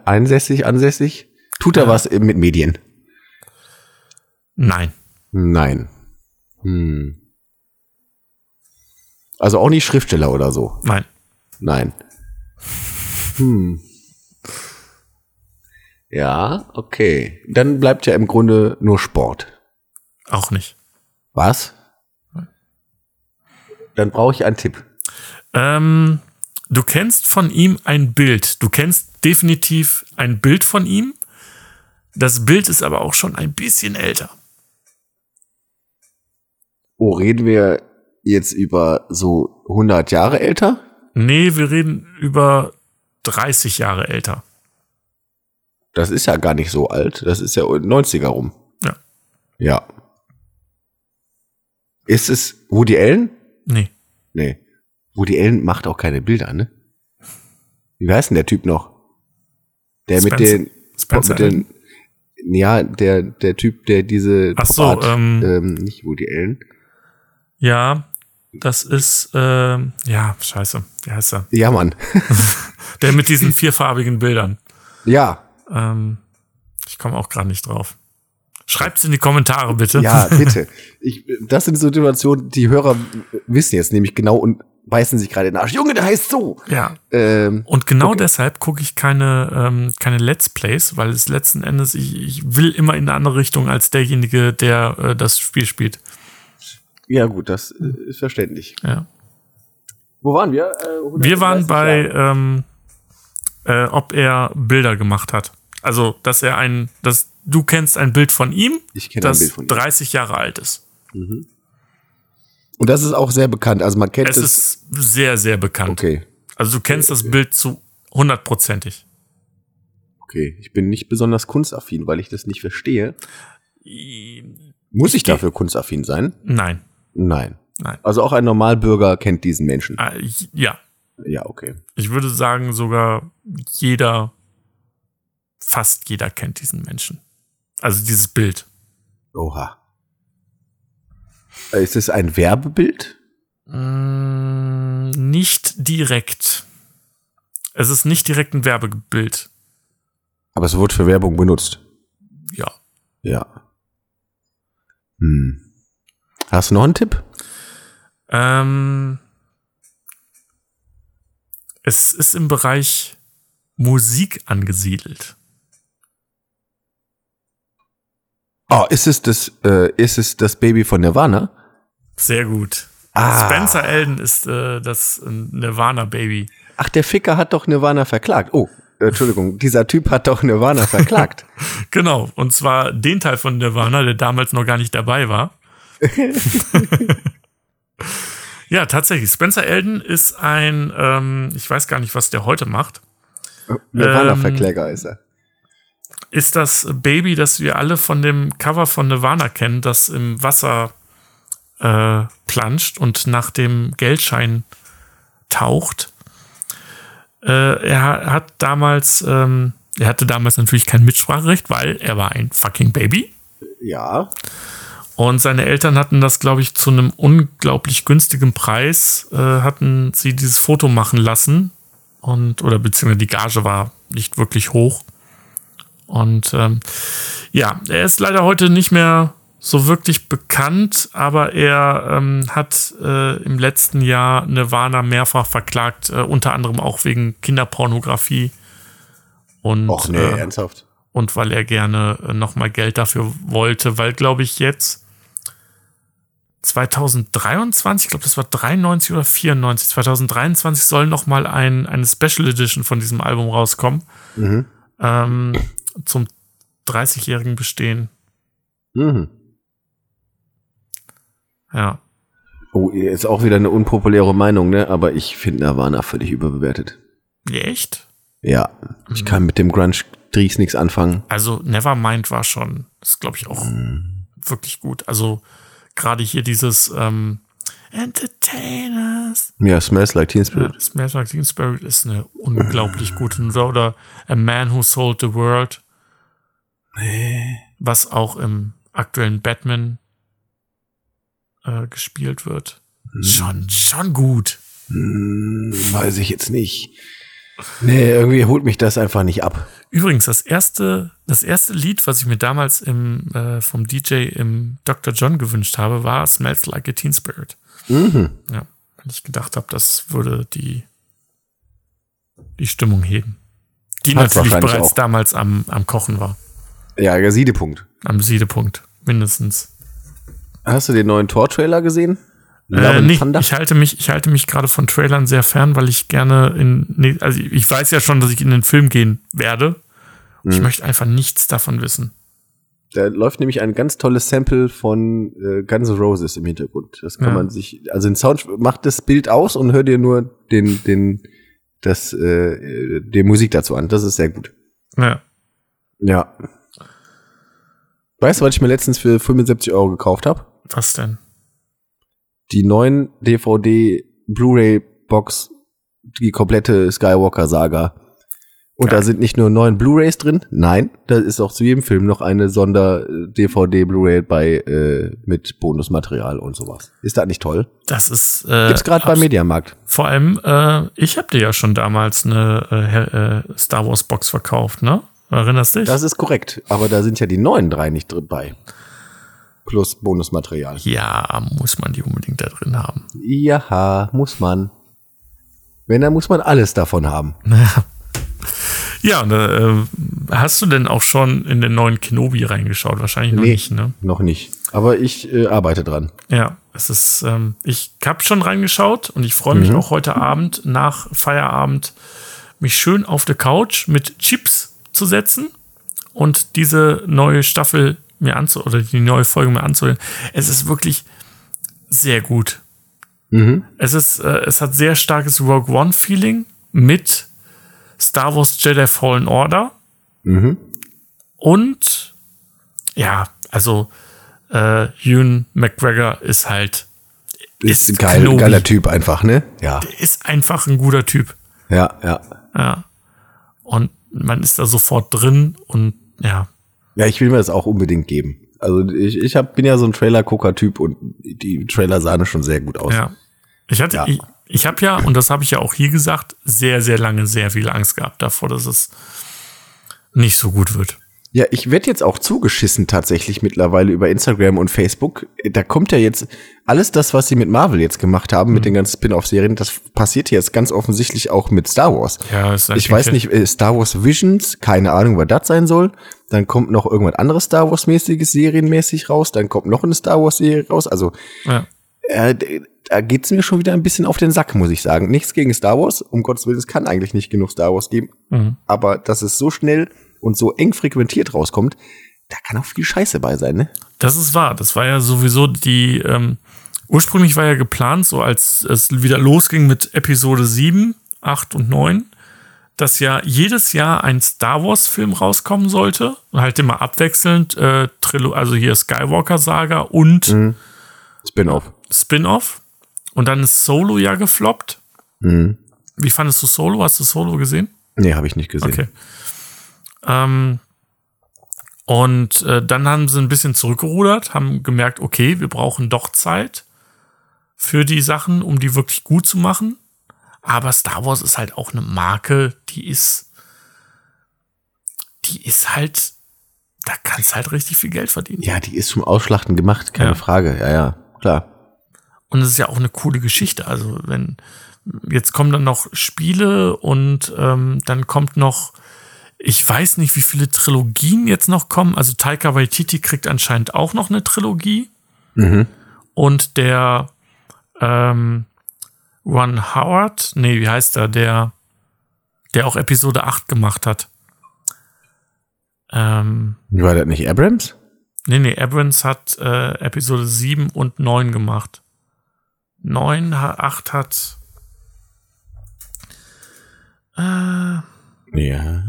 einsässig, ansässig? Tut er Ja. was mit Medien? Nein. Nein. Hm. Also auch nicht Schriftsteller oder so. Nein. Nein. Hm. Ja, okay. Dann bleibt ja im Grunde nur Sport. Auch nicht. Was? Dann brauche ich einen Tipp. Ähm, du kennst von ihm ein Bild. Du kennst definitiv ein Bild von ihm. Das Bild ist aber auch schon ein bisschen älter. Oh, reden wir jetzt über so 100 Jahre älter? Nee, wir reden über 30 Jahre älter. Das ist ja gar nicht so alt. Das ist ja 90er rum. Ja. Ja. Ist es Woody Allen? Nee. Nee. Woody Allen macht auch keine Bilder, ne? Wie heißt denn der Typ noch? Der mit Spencer- den, Spencer mit den, ja, der, der Typ, der diese, Ach so, ähm, ähm, nicht Woody Allen. Ja, das ist, ähm, ja, scheiße. Wie heißt er? Ja, Mann. Der mit diesen vierfarbigen Bildern. ja. Ähm, ich komme auch gerade nicht drauf. Schreibt's in die Kommentare, bitte. Ja, bitte. Ich, das sind Situationen, die Hörer wissen jetzt nämlich genau und beißen sich gerade in den Arsch. Junge, der heißt so. Ja. Ähm, Und genau Okay. deshalb gucke ich keine, ähm, keine Let's Plays, weil es letzten Endes, ich, ich will immer in eine andere Richtung als derjenige, der äh, das Spiel spielt. Ja, gut, das äh, ist verständlich. Ja. Wo waren wir? Äh, Wir waren 130 bei, ähm, äh, ob er Bilder gemacht hat. Also, dass er ein, dass du kennst ein Bild von ihm, Ich kenne ein das Bild von ihm. 30 Jahre alt ist. Und das ist auch sehr bekannt. Also man kennt Es es. ist sehr, sehr bekannt. okay, Also du kennst das Bild zu hundertprozentig. okay. Ich bin nicht besonders kunstaffin, weil ich das nicht verstehe. Muss ich dafür kunstaffin sein? Nein, Nein. nein. Also auch ein Normalbürger kennt diesen Menschen. Äh, ja, Ja, okay. ich würde sagen, sogar jeder, fast jeder kennt diesen Menschen. Also dieses Bild. Oha. Ist es ein Werbebild? Mm, nicht direkt. Es ist nicht direkt ein Werbebild. Aber es wird für Werbung benutzt. Ja. Ja. Hm. Hast du noch einen Tipp? Ähm, es ist im Bereich Musik angesiedelt. Oh, ist es das, äh, ist es das Baby von Nirvana? Sehr gut. Ah. Spencer Elden ist äh, das Nirvana-Baby. Ach, der Ficker hat doch Nirvana verklagt. Oh, Entschuldigung, dieser Typ hat doch Nirvana verklagt. Genau. Und zwar den Teil von Nirvana, der damals noch gar nicht dabei war. Ja, tatsächlich. Spencer Elden ist ein, ähm, ich weiß gar nicht, was der heute macht. Nirvana-Verkläger ist er. ist das Baby, das wir alle von dem Cover von Nirvana kennen, das im Wasser äh, planscht und nach dem Geldschein taucht. Äh, er hat damals, ähm, er hatte damals natürlich kein Mitspracherecht, weil er war ein fucking Baby. Ja. Und seine Eltern hatten das, glaube ich, zu einem unglaublich günstigen Preis, äh, hatten sie dieses Foto machen lassen. Und, oder beziehungsweise die Gage war nicht wirklich hoch. Und ähm, ja, er ist leider heute nicht mehr so wirklich bekannt, aber er ähm, hat äh, im letzten Jahr Nirvana mehrfach verklagt, äh, unter anderem auch wegen Kinderpornografie. Und, Och nee, äh, ernsthaft. und weil er gerne äh, nochmal Geld dafür wollte, weil, glaube ich, jetzt 2023, ich glaube, das war 93 oder 94, 2023 soll nochmal ein, eine Special Edition von diesem Album rauskommen. Mhm. Ähm, zum 30-jährigen Bestehen. Mhm. Ja. Oh, ist auch wieder eine unpopuläre Meinung, ne? Aber ich finde Nirvana völlig überbewertet. Echt? Ja. Ich kann mit dem Grunge-Dries nichts anfangen. Also Nevermind war schon, ist glaube ich auch wirklich gut. Also gerade hier dieses ähm, Entertainers. Ja, Smells Like Teen Ja, Spirit. Smash Like Teen Spirit ist eine unglaublich gute Oder, oder A Man Who Sold the World. Was auch im aktuellen Batman äh, gespielt wird. Schon, schon gut. Hm, weiß ich jetzt nicht. Nee, irgendwie holt mich das einfach nicht ab. Übrigens, das erste, das erste Lied, was ich mir damals im, äh, vom DJ im Dr. John gewünscht habe, war Smells Like a Teen Spirit. Mhm. Ja, weil ich gedacht habe, das würde die, die Stimmung heben. Die Hat's natürlich bereits auch. damals am, am Kochen war. Ja, der Siedepunkt. Am Siedepunkt, mindestens. Hast du den neuen Tor-Trailer gesehen? Äh, nee, ich halte mich, ich halte mich gerade von Trailern sehr fern, weil ich gerne in, nee, also ich weiß ja schon, dass ich in den Film gehen werde. Ich Mhm. möchte einfach nichts davon wissen. Da läuft nämlich ein ganz tolles Sample von äh, Guns N' Roses im Hintergrund. Das kann Ja. man sich, also den Sound macht das Bild aus und hör dir nur den, den, das, äh, die Musik dazu an. Das ist sehr gut. Ja. Ja. Weißt du, was ich mir letztens für 75 Euro gekauft habe? Was denn? Die neuen DVD Blu-ray Box, die komplette Skywalker Saga. Und Geil. da sind nicht nur neun Blu-rays drin, nein, da ist auch zu jedem Film noch eine Sonder DVD Blu-ray bei äh, mit Bonusmaterial und sowas. Ist das nicht toll? Das ist äh, Gibt's gerade beim Mediamarkt. Vor allem, äh, ich habe dir ja schon damals eine äh, äh, Star Wars Box verkauft, ne? Erinnerst dich? Das ist korrekt. Aber da sind ja die neuen drei nicht drin bei. Plus Bonusmaterial. ja, muss man die unbedingt da drin haben. Ja, muss man. Wenn, dann muss man alles davon haben. Ja, und, äh, hast du denn auch schon in den neuen Kenobi reingeschaut? Wahrscheinlich noch Nee. nicht, ne? Noch nicht. Aber ich äh, arbeite dran. Ja, es ist, ähm, ich habe schon reingeschaut und ich freue mich auch heute Abend nach Feierabend mich schön auf der Couch mit Chips zu setzen und diese neue Staffel mir anzu oder die neue Folge mir anzuhören. Es ist wirklich sehr gut. Es ist, äh, es hat sehr starkes Rogue One Feeling mit Star Wars Jedi Fallen Order und ja, also äh, Ewan McGregor ist halt Ist, Ist geil, Kenobi. geiler Typ einfach, ne? Ja, ist einfach ein guter Typ. ja, ja. Ja. Und man ist da sofort drin und ja, Ja, ich will mir das auch unbedingt geben. Also ich, ich hab, bin ja so ein Trailer-Gucker-Typ und die Trailer sahen schon sehr gut aus. ja. Ich hatte, Ja. ich, ich habe ja, und das habe ich ja auch hier gesagt, sehr, sehr lange sehr viel Angst gehabt davor, dass es nicht so gut wird. Ja, ich werde jetzt auch zugeschissen tatsächlich mittlerweile über Instagram und Facebook. Da kommt ja jetzt alles das, was sie mit Marvel jetzt gemacht haben, Mhm. mit den ganzen Spin-off-Serien, das passiert jetzt ganz offensichtlich auch mit Star Wars. Ja, ist Ich weiß nicht, äh, Star Wars Visions, keine Ahnung, was das sein soll. Dann kommt noch irgendwas anderes Star Wars-mäßiges serienmäßig raus. Dann kommt noch eine Star Wars-Serie raus. Also Ja. äh, da geht's mir schon wieder ein bisschen auf den Sack, muss ich sagen. Nichts gegen Star Wars, um Gottes Willen, es kann eigentlich nicht genug Star Wars geben. Mhm. Aber dass es so schnell und so eng frequentiert rauskommt, da kann auch viel Scheiße bei sein, ne? Das ist wahr. Das war ja sowieso die, ähm, ursprünglich war ja geplant, so als es wieder losging mit Episode 7, 8 und 9, dass ja jedes Jahr ein Star Wars-Film rauskommen sollte. Und halt immer abwechselnd, äh, Trilo also hier Skywalker-Saga und Spin-off. Spin-off. Und dann ist Solo ja gefloppt. Wie fandest du Solo? Hast du Solo gesehen? Nee, habe ich nicht gesehen. Okay. Ähm, und äh, dann haben sie ein bisschen zurückgerudert, haben gemerkt, okay, wir brauchen doch Zeit für die Sachen, um die wirklich gut zu machen. Aber Star Wars ist halt auch eine Marke, die ist, die ist halt, da kannst halt richtig viel Geld verdienen. Ja, die ist zum Ausschlachten gemacht, keine Ja. Frage. Ja, ja, klar. Und es ist ja auch eine coole Geschichte. Also wenn jetzt kommen dann noch Spiele und ähm, dann kommt noch, ich weiß nicht, wie viele Trilogien jetzt noch kommen. Also Taika Waititi kriegt anscheinend auch noch eine Trilogie. Und der ähm, Ron Howard, nee, wie heißt er, der, der auch Episode 8 gemacht hat. Ähm, War das nicht Abrams? Nee, nee, Abrams hat äh, Episode 7 und 9 gemacht. 9, ha- 8 hat. Äh, Ja.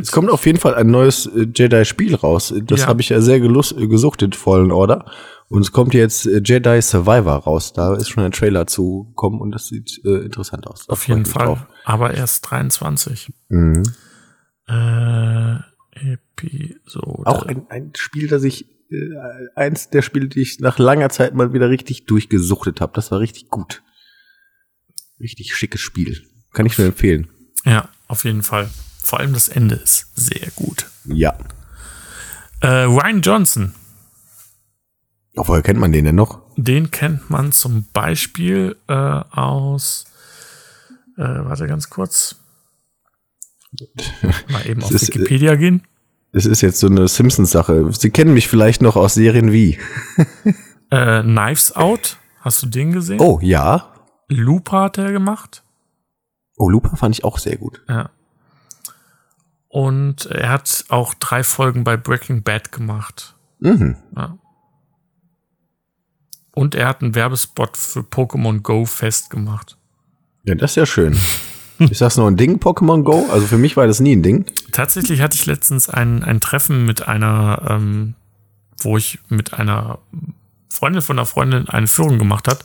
Es kommt auf jeden Fall ein neues äh, Jedi-Spiel raus. Das Ja. habe ich ja sehr gelust, äh, gesuchtet, Fallen Order. Und es kommt jetzt äh, Jedi Survivor raus. Da ist schon ein Trailer zu kommen und das sieht äh, interessant aus. Auf jeden Fall. drauf. Aber erst 23. Mhm. Äh, Episode. Auch ein, ein Spiel, das ich, äh, eins der Spiele, die ich nach langer Zeit mal wieder richtig durchgesuchtet habe. Das war richtig gut. Richtig schickes Spiel. Kann ich nur empfehlen. Ja, auf jeden Fall. Vor allem das Ende ist sehr gut. Ja. Äh, Ryan Johnson, Auch woher kennt man den denn noch? den kennt man zum Beispiel äh, aus. Äh, warte ganz kurz. Mal eben auf ist, äh, Wikipedia gehen. Es ist jetzt so eine Simpsons-Sache. Sie kennen mich vielleicht noch aus Serien wie. Äh, Knives Out, hast du den gesehen? Oh, ja. Looper hat er gemacht. Oh, Looper fand ich auch sehr gut. Ja. Und er hat auch drei Folgen bei Breaking Bad gemacht. Mhm. Ja. Und er hat einen Werbespot für Pokémon Go festgemacht. Ja, das ist ja schön. Ist das noch ein Ding, Pokémon Go? Also für mich war das nie ein Ding. Tatsächlich hatte ich letztens ein, ein Treffen mit einer, ähm, wo ich mit einer Freundin von einer Freundin eine Führung gemacht hat.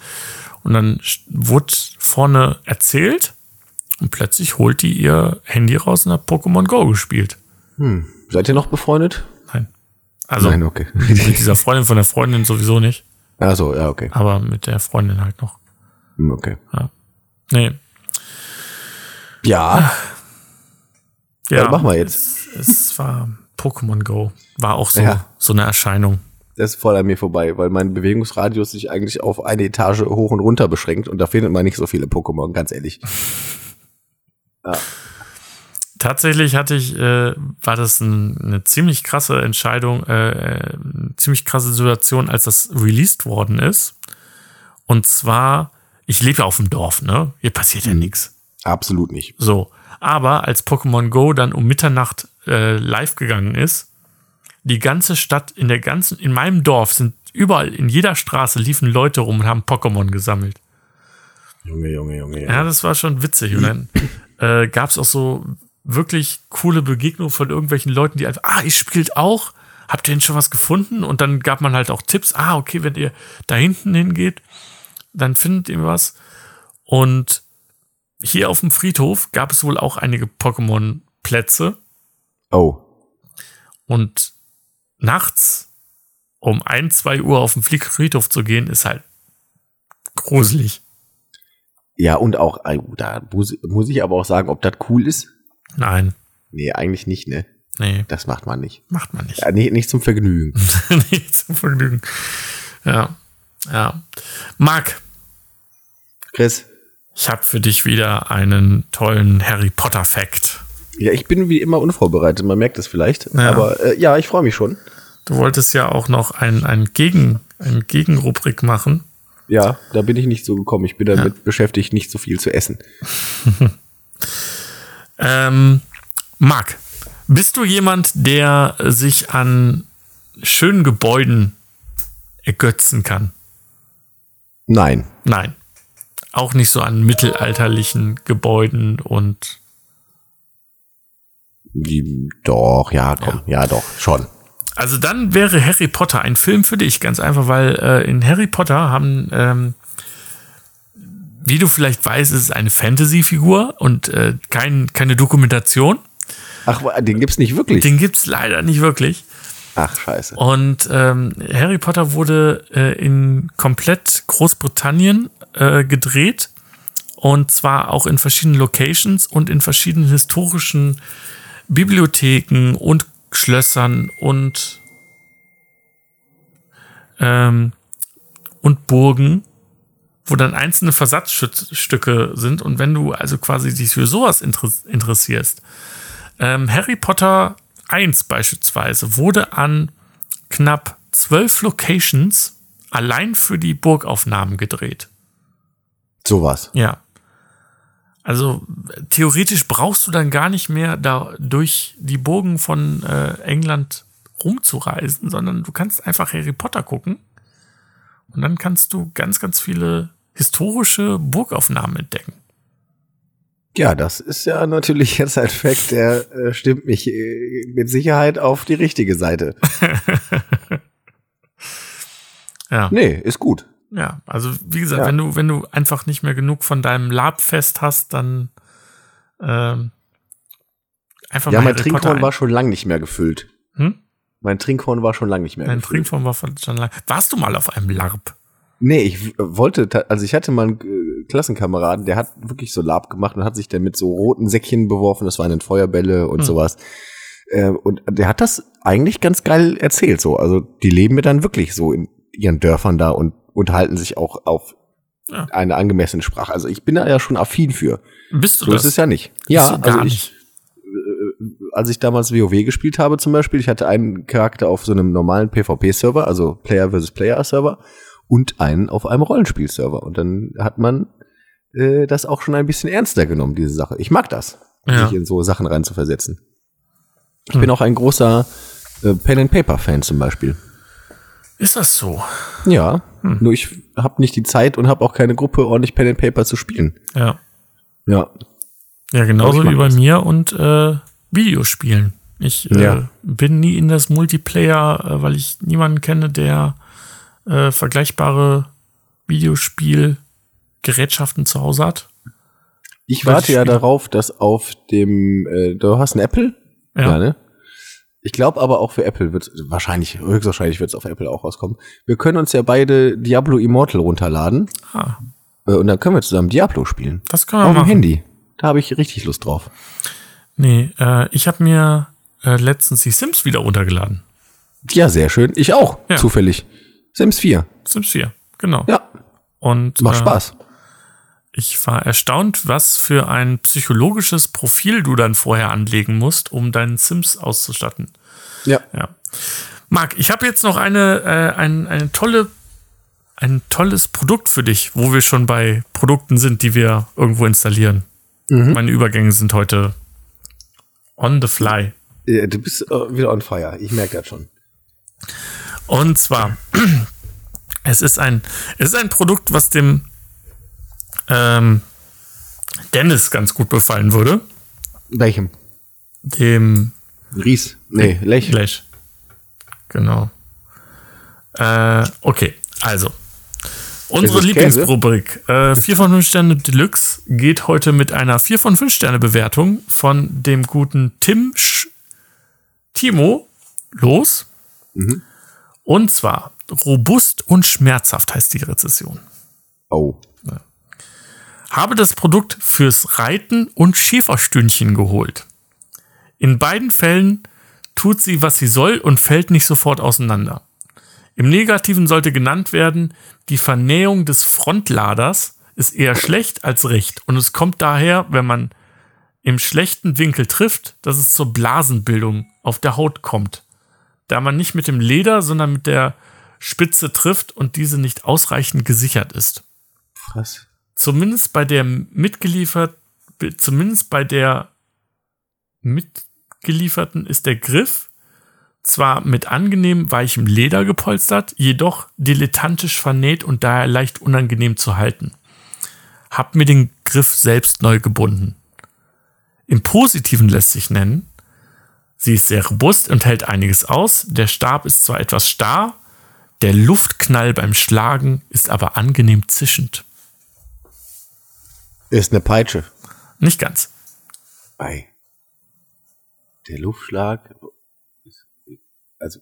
Und dann wurde vorne erzählt und plötzlich holt die ihr Handy raus und hat Pokémon Go gespielt. Hm. Seid ihr noch befreundet? Nein. Also Nein, okay. mit dieser Freundin von der Freundin sowieso nicht, Also, ja, okay. aber mit der Freundin halt noch. Hm, Okay. Nee. Ja. Ja, Was machen wir jetzt? Es, es war Pokémon Go. War auch so, ja. so eine Erscheinung. Das ist voll an mir vorbei, weil mein Bewegungsradius sich eigentlich auf eine Etage hoch und runter beschränkt und da findet man nicht so viele Pokémon, ganz ehrlich. Ja. Tatsächlich hatte ich, äh, war das ein, eine ziemlich krasse Entscheidung, äh, äh ziemlich krasse Situation, als das released worden ist. Und zwar, ich lebe ja auf dem Dorf, ne? Hier passiert ja mhm. nichts. Absolut nicht. So. Aber als Pokémon Go dann um Mitternacht äh, live gegangen ist, die ganze Stadt, in der ganzen, in meinem Dorf sind überall, in jeder Straße liefen Leute rum und haben Pokémon gesammelt. Junge, Junge, Junge. Ja, das war schon witzig. Und dann äh, gab es auch so wirklich coole Begegnungen von irgendwelchen Leuten, die einfach, ah, ihr spielt auch, habt ihr denn schon was gefunden? Und dann gab man halt auch Tipps, ah, okay, wenn ihr da hinten hingeht, dann findet ihr was. Und hier auf dem Friedhof gab es wohl auch einige Pokémon-Plätze. Oh. Und nachts um ein, zwei Uhr auf den Friedhof zu gehen, ist halt gruselig. Ja, und auch, da muss ich aber auch sagen, ob das cool ist. Nein. Nee, eigentlich nicht, ne? Nee. Das macht man nicht. Macht man nicht. Ja, nicht, nicht zum Vergnügen. nicht zum Vergnügen. Ja. Ja. Marc. Chris. Ich habe für dich wieder einen tollen Harry Potter Fact. Ja, ich bin wie immer unvorbereitet, man merkt es vielleicht. Ja. Aber äh, ja, ich freue mich schon. Du wolltest ja auch noch ein, ein Gegen, ein Gegenrubrik machen. Ja, da bin ich nicht so gekommen. Ich bin damit ja. beschäftigt, nicht so viel zu essen. ähm, Marc, bist du jemand, der sich an schönen Gebäuden ergötzen kann? Nein. Nein. Auch nicht so an mittelalterlichen Gebäuden und. Die, doch, ja, komm, ja. ja, doch, schon. Also dann wäre Harry Potter ein Film für dich, ganz einfach, weil äh, in Harry Potter haben, ähm, wie du vielleicht weißt, ist es eine Fantasy-Figur und äh, kein, keine Dokumentation. Ach, den gibt's nicht wirklich? Den gibt's leider nicht wirklich. Ach, scheiße. Und ähm, Harry Potter wurde äh, in komplett Großbritannien äh, gedreht. Und zwar auch in verschiedenen Locations und in verschiedenen historischen Bibliotheken und Schlössern und, ähm, und Burgen, wo dann einzelne Versatzstücke sind. Und wenn du also quasi dich für sowas interessierst, ähm, Harry Potter 1 beispielsweise wurde an knapp zwölf Locations allein für die Burgaufnahmen gedreht. Sowas. Ja. Also theoretisch brauchst du dann gar nicht mehr da durch die Burgen von äh, England rumzureisen, sondern du kannst einfach Harry Potter gucken und dann kannst du ganz, ganz viele historische Burgaufnahmen entdecken. Ja, das ist ja natürlich jetzt ein Fakt, der äh, stimmt mich äh, mit Sicherheit auf die richtige Seite. ja. Nee, ist gut. Ja, also wie gesagt, ja. wenn du, wenn du einfach nicht mehr genug von deinem Labfest hast, dann ähm, einfach ja, mal. Ja, mein Trinkhorn war schon lang nicht mehr gefüllt. Hm? Mein Trinkhorn war schon lang nicht mehr Mein gefüllt. Trinkhorn war schon lang. Warst du mal auf einem Larp? Nee, ich wollte, also ich hatte mal einen äh, Klassenkameraden, der hat wirklich so Lab gemacht und hat sich dann mit so roten Säckchen beworfen, das waren dann Feuerbälle und hm. sowas. Äh, und der hat das eigentlich ganz geil erzählt, so. Also die leben mir dann wirklich so in ihren Dörfern da und unterhalten sich auch auf ja. eine angemessene Sprache. Also ich bin da ja schon affin für. Bist du so das? ist es ja nicht. Ja, also ich, äh, als ich damals WoW gespielt habe zum Beispiel, ich hatte einen Charakter auf so einem normalen PvP-Server, also Player versus Player-Server, und einen auf einem Rollenspiel-Server. Und dann hat man äh, das auch schon ein bisschen ernster genommen, diese Sache. Ich mag das, ja. sich in so Sachen reinzuversetzen. Ich hm. bin auch ein großer äh, Pen-and-Paper-Fan zum Beispiel. Ist das so? Ja, hm. nur ich habe nicht die Zeit und habe auch keine Gruppe, ordentlich Pen and Paper zu spielen. Ja. Ja. Ja, genauso wie bei das. mir und äh, Videospielen. Ich äh, ja. bin nie in das Multiplayer, äh, weil ich niemanden kenne, der äh, vergleichbare Videospielgerätschaften zu Hause hat. Ich warte ja darauf, dass auf dem, äh, du hast ein Apple? Ja. ja ne? Ich glaube aber auch für Apple wird wahrscheinlich, höchstwahrscheinlich wird es auf Apple auch rauskommen. Wir können uns ja beide Diablo Immortal runterladen. Ah. Äh, und dann können wir zusammen Diablo spielen. Das können wir auf machen. dem Handy. Da habe ich richtig Lust drauf. Nee, äh, ich habe mir äh, letztens die Sims wieder runtergeladen. Ja, sehr schön. Ich auch, Ja. zufällig. Sims 4. Sims 4, genau. Ja, Und macht äh, Spaß. Ich war erstaunt, was für ein psychologisches Profil du dann vorher anlegen musst, um deinen Sims auszustatten. Ja. Ja. Marc, ich habe jetzt noch eine, äh, ein, eine tolle, ein tolles Produkt für dich, wo wir schon bei Produkten sind, die wir irgendwo installieren. Meine Übergänge sind heute on the fly. Ja, Du bist äh, wieder on fire. Ich merke das schon. Und zwar, es ist ein, es ist ein Produkt, was dem ähm, Dennis ganz gut befallen würde. Welchem? Dem Ries. Nee, Lech. Flash. Genau. Äh, okay, also. Unsere Lieblingsrubrik, äh, 4 von 5 Sterne Deluxe, geht heute mit einer 4 von 5 Sterne Bewertung von dem guten Tim Sch Timo los. Und zwar robust und schmerzhaft heißt die Rezession. Oh. Habe das Produkt fürs Reiten und Schäferstündchen geholt. In beiden Fällen tut sie, was sie soll und fällt nicht sofort auseinander. Im Negativen sollte genannt werden, die Vernähung des Frontladers ist eher schlecht als recht und es kommt daher, wenn man im schlechten Winkel trifft, dass es zur Blasenbildung auf der Haut kommt, da man nicht mit dem Leder, sondern mit der Spitze trifft und diese nicht ausreichend gesichert ist Was? Zumindest bei der mitgeliefert, zumindest bei der mitgelieferten ist der Griff zwar mit angenehm weichem Leder gepolstert, jedoch dilettantisch vernäht und daher leicht unangenehm zu halten. Hab mir den Griff selbst neu gebunden. Im Positiven lässt sich nennen, sie ist sehr robust und hält einiges aus. Der Stab ist zwar etwas starr, der Luftknall beim Schlagen ist aber angenehm zischend. Ist eine Peitsche. Nicht ganz. Ei. Der Luftschlag. Also,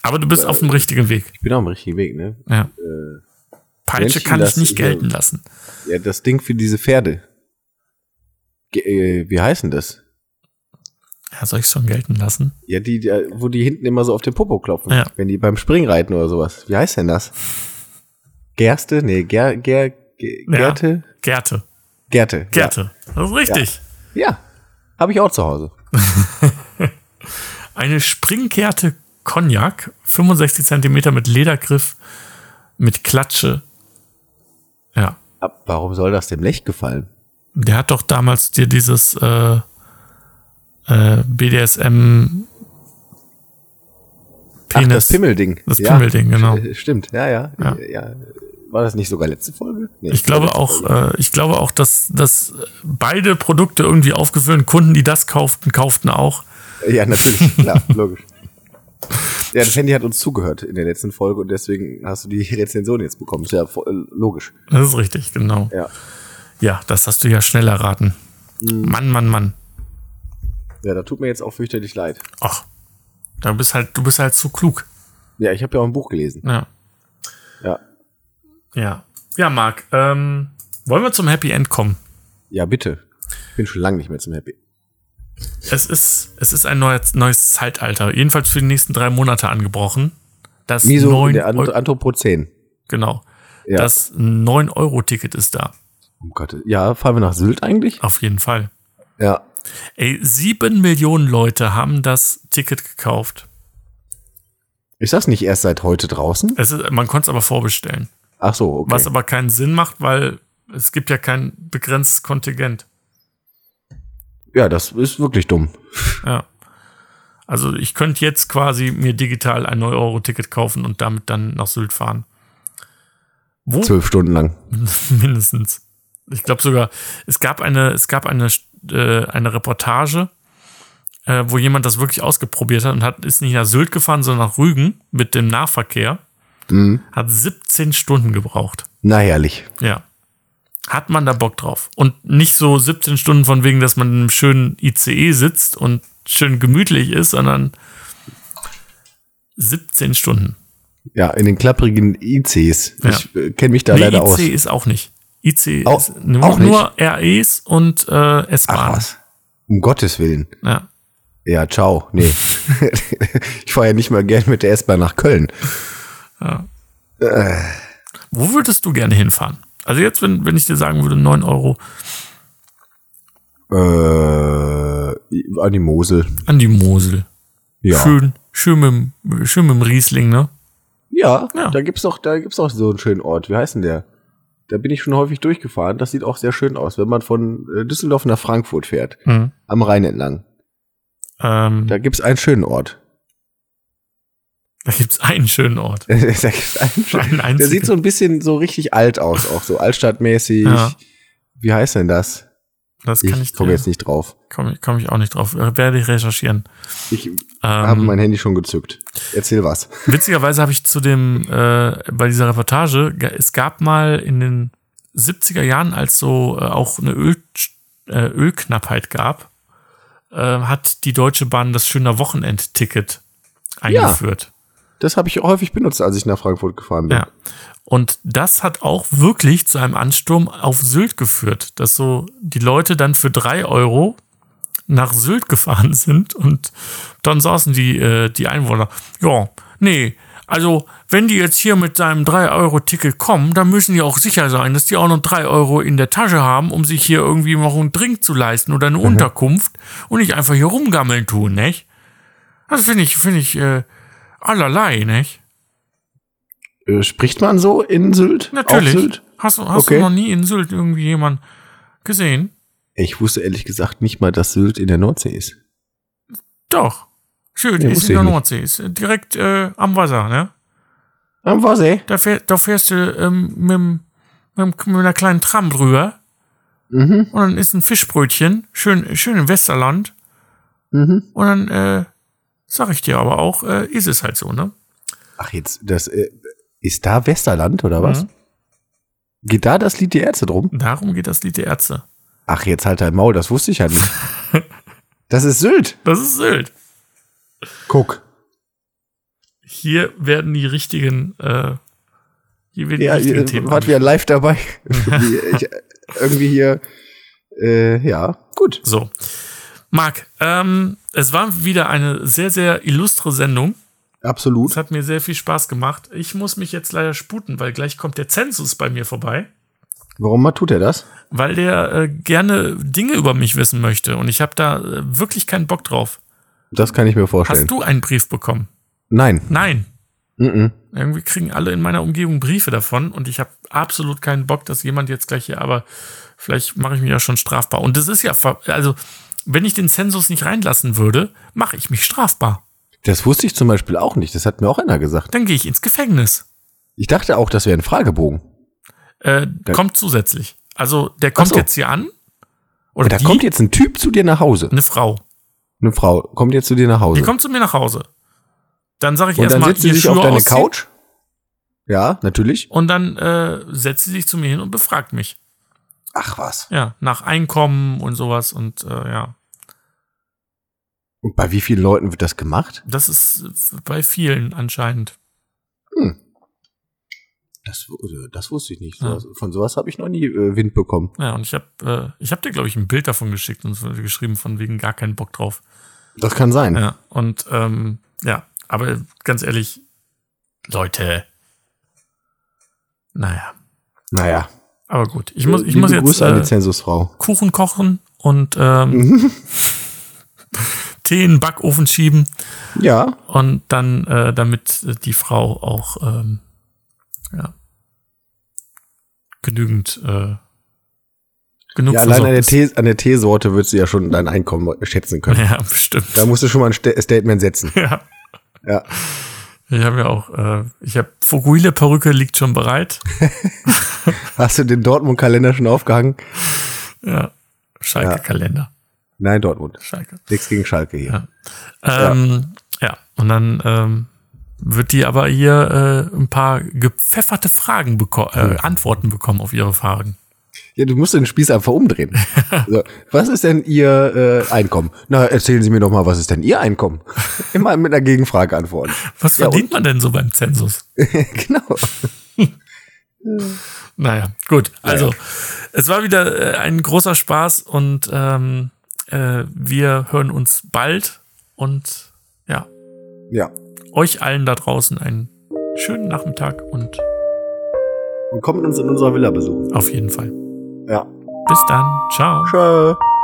Aber du bist auf dem richtigen Weg. ich bin auf dem richtigen Weg, ne? Ja. Peitsche Menschen kann ich nicht gelten lassen. Ja, das Ding für diese Pferde. Ge äh, wie heißen das? Ja, soll ich schon gelten lassen? Ja, die, die, wo die hinten immer so auf den Popo klopfen. Ja. Wenn die beim Springreiten oder sowas. Wie heißt denn das? Gerste? Nee, Ger, Ger, Ge- Ja. Gerte? Gerte. Gerte. Gerte. Das ist richtig. Ja, ja. habe ich auch zu Hause. Eine Springgerte Cognac, 65 Zentimeter mit Ledergriff, mit Klatsche. Ja. Ab, warum soll das dem Lech gefallen? Der hat doch damals dir dieses äh, äh, BDSM Ach, das Pimmelding. Das Pimmelding, genau. st- Stimmt, ja, ja, Ja. ja. War das nicht sogar letzte Folge? Nee, Ich glaube auch, äh, ich glaube auch, dass, dass beide Produkte irgendwie aufgeführt, Kunden, die das kauften, kauften auch. Ja, natürlich, klar, logisch. Ja, das Handy hat uns zugehört in der letzten Folge und deswegen hast du die Rezension jetzt bekommen. Ist ja äh, logisch. Das ist richtig, genau. Ja. Ja, das hast du ja schnell erraten. Mann, Mann, Mann. Ja, da tut mir jetzt auch fürchterlich leid. Ach, du bist halt, du bist halt zu klug. Ja, ich habe ja auch ein Buch gelesen. Ja. Ja. Ja, Marc, ähm, wollen wir zum Happy End kommen? Ja, bitte. Ich bin schon lange nicht mehr zum Happy. Es ist, es ist ein neues, neues Zeitalter, jedenfalls für die nächsten drei Monate angebrochen. Das Miso, 9 der An Eu- Anthropozän. genau. Ja. Das 9-Euro-Ticket ist da. Um Gott. Ja, fahren wir nach Sylt eigentlich? Auf jeden Fall. Ja. Ey, sieben Millionen Leute haben das Ticket gekauft. Ist das nicht erst seit heute draußen? Es ist, man konnte es aber vorbestellen. Ach so, okay. Was aber keinen Sinn macht, weil es gibt ja kein begrenztes Kontingent. ja, das ist wirklich dumm. Ja. Also ich könnte jetzt quasi mir digital ein 9-Euro-Ticket kaufen und damit dann nach Sylt fahren. Wo? Zwölf Stunden lang. Mindestens. Ich glaube sogar, es gab eine, es gab eine, äh, eine Reportage, äh, wo jemand das wirklich ausgeprobiert hat und hat, ist nicht nach Sylt gefahren, sondern nach Rügen mit dem Nahverkehr. Mhm. Hat 17 Stunden gebraucht. Na herrlich. Ja. Hat man da Bock drauf? Und nicht so 17 Stunden von wegen, dass man in einem schönen ICE sitzt und schön gemütlich ist, sondern 17 Stunden. Ja, in den klapprigen ICs. Ja. Ich äh, kenne mich da Nee, leider IC aus. ist auch nicht. IC Auch- ist nur, auch nicht? nur REs und äh, S-Bahn. Um Gottes Willen. Ja. Ja, ciao. Nee. ich fahre ja nicht mal gern mit der S-Bahn nach Köln. Wo würdest du gerne hinfahren? Also jetzt, wenn, wenn ich dir sagen würde, 9 Euro Äh, an die Mosel. an die Mosel. Ja. Schön, schön mit, dem- schön mit dem Riesling, ne? Ja, Ja. da gibt's doch, da gibt's doch so einen schönen Ort. Wie heißt denn der? Da bin ich schon häufig durchgefahren. Das sieht auch sehr schön aus, wenn man von äh, Düsseldorf nach Frankfurt fährt, Mhm. am Rhein entlang. Ähm, Da gibt's einen schönen Ort. Da gibt's einen schönen Ort. da gibt's einen schönen, Einen der sieht so ein bisschen so richtig alt aus, auch so altstadtmäßig. Ja. Wie heißt denn das? Das kann ich, Ich komme jetzt nicht drauf. Komme komm ich auch nicht drauf. Äh, Werde ich recherchieren. Ich habe Ähm, mein Handy schon gezückt. Erzähl was. witzigerweise habe ich zu dem, äh, bei dieser Reportage, ge- es gab mal in den 70er Jahren, als so äh, auch eine Öl, äh, Ölknappheit gab, äh, hat die Deutsche Bahn das schöner Wochenendticket eingeführt. Das habe ich häufig benutzt, als ich nach Frankfurt gefahren bin. Ja. Und das hat auch wirklich zu einem Ansturm auf Sylt geführt, dass so die Leute dann für drei Euro nach Sylt gefahren sind und dann saßen die, äh, die Einwohner, ja, nee, also wenn die jetzt hier mit seinem 3-Euro-Ticket kommen, dann müssen die auch sicher sein, dass die auch noch 3 Euro in der Tasche haben, um sich hier irgendwie noch einen Drink zu leisten oder eine Unterkunft und nicht einfach hier rumgammeln tun, nicht? Das finde ich, finde ich, äh, allerlei, nicht? Äh, spricht man so in Sylt? Natürlich. Sylt? Hast, du- hast Okay. du noch nie in Sylt irgendwie jemanden gesehen? Ich wusste ehrlich gesagt nicht mal, dass Sylt in der Nordsee ist. Doch. Sylt Ja, ist in der nicht. Nordsee, ist direkt äh, am Wasser, ne? Am Wasser. Da, fähr, da fährst du ähm, mit, mit, mit einer kleinen Tram drüber Mhm. und dann ist ein Fischbrötchen, schön, schön im Westerland. Mhm. Und dann, äh, sag ich dir aber auch, äh, ist es halt so, ne? Ach, jetzt, das, äh, ist da Westerland oder was? Mhm. Geht da das Lied die Ärzte drum? Darum geht das Lied der Ärzte. Ach, jetzt halt dein Maul, das wusste ich ja nicht. das ist Sylt. Das ist Sylt. Guck. Hier werden die richtigen, äh, hier werden die Ja, richtigen ihr Themen. wart wieder live dabei. Ich, irgendwie hier, äh, ja, gut. So. Marc, ähm, es war wieder eine sehr, sehr illustre Sendung. Es Absolut. hat mir sehr viel Spaß gemacht. Ich muss mich jetzt leider sputen, weil gleich kommt der Zensus bei mir vorbei, Warum tut er das? weil der äh, gerne Dinge über mich wissen möchte und ich habe da äh, wirklich keinen Bock drauf. Das kann ich mir vorstellen. Hast du einen Brief bekommen? Nein. Nein. Mhm. Irgendwie kriegen alle in meiner Umgebung Briefe davon und ich habe absolut keinen Bock, dass jemand jetzt gleich hier, aber vielleicht mache ich mich ja schon strafbar. Und das ist ja, also, wenn ich den Zensus nicht reinlassen würde, mache ich mich strafbar. Das wusste ich zum Beispiel auch nicht. Das hat mir auch einer gesagt. Dann gehe ich ins Gefängnis. Ich dachte auch, das wäre ein Fragebogen. Äh, kommt zusätzlich. Also, der kommt so. jetzt hier an. Oder Da die, kommt jetzt ein Typ zu dir nach Hause. eine Frau. Eine Frau kommt jetzt zu dir nach Hause. Die kommt zu mir nach Hause. Dann sage ich und dann erstmal, setzt sie sich auf Schuhe deine ausziehen. Couch. Ja, natürlich. Und dann äh, setzt sie sich zu mir hin und befragt mich. Ach was. Ja, nach Einkommen und sowas. Und äh, ja, Und bei wie vielen Leuten wird das gemacht? das ist bei vielen anscheinend. Das, äh, das wusste ich nicht. Ja. Von sowas habe ich noch nie äh, Wind bekommen. Ja, und ich habe äh, ich hab dir, glaube ich, ein Bild davon geschickt und so geschrieben, von wegen gar keinen Bock drauf. Das kann sein. Ja, und ähm, ja, aber ganz ehrlich, Leute, naja, Naja. Aber gut. Ich muss, ich Liebe muss jetzt Grüße an die äh, Zensusfrau. Kuchen kochen und ähm, Tee in den Backofen schieben Ja. und dann, äh, damit äh, die Frau auch ähm, ja, genügend äh, genug Ja, allein an der, Tee, an der Teesorte würdest du ja schon dein Einkommen schätzen können. Ja, bestimmt. Da musst du schon mal ein Sta- Statement setzen. Ja. Ja. Ich habe ja auch, äh, ich habe Fokuhila Perücke liegt schon bereit. Hast du den Dortmund-Kalender schon aufgehangen? Ja. Schalke Ja. Kalender. Nein, Dortmund. Schalke. Nichts gegen Schalke hier. Ja. Ähm, ja. Und dann ähm, wird die aber hier äh, ein paar gepfefferte Fragen beko äh, Antworten bekommen auf ihre Fragen. Ja, du musst den Spieß einfach umdrehen. so, was ist denn Ihr äh, Einkommen? Na, erzählen Sie mir doch mal, was ist denn Ihr Einkommen? Immer mit einer Gegenfrage antworten. Was Ja, verdient man denn so beim Zensus? genau. Naja, gut. Also, es war wieder äh, ein großer Spaß und ähm, äh, wir hören uns bald und ja. Ja. Euch allen da draußen einen schönen Nachmittag und und kommt uns in unserer Villa besuchen. Auf jeden Fall. Ja. Bis dann. Ciao. Ciao.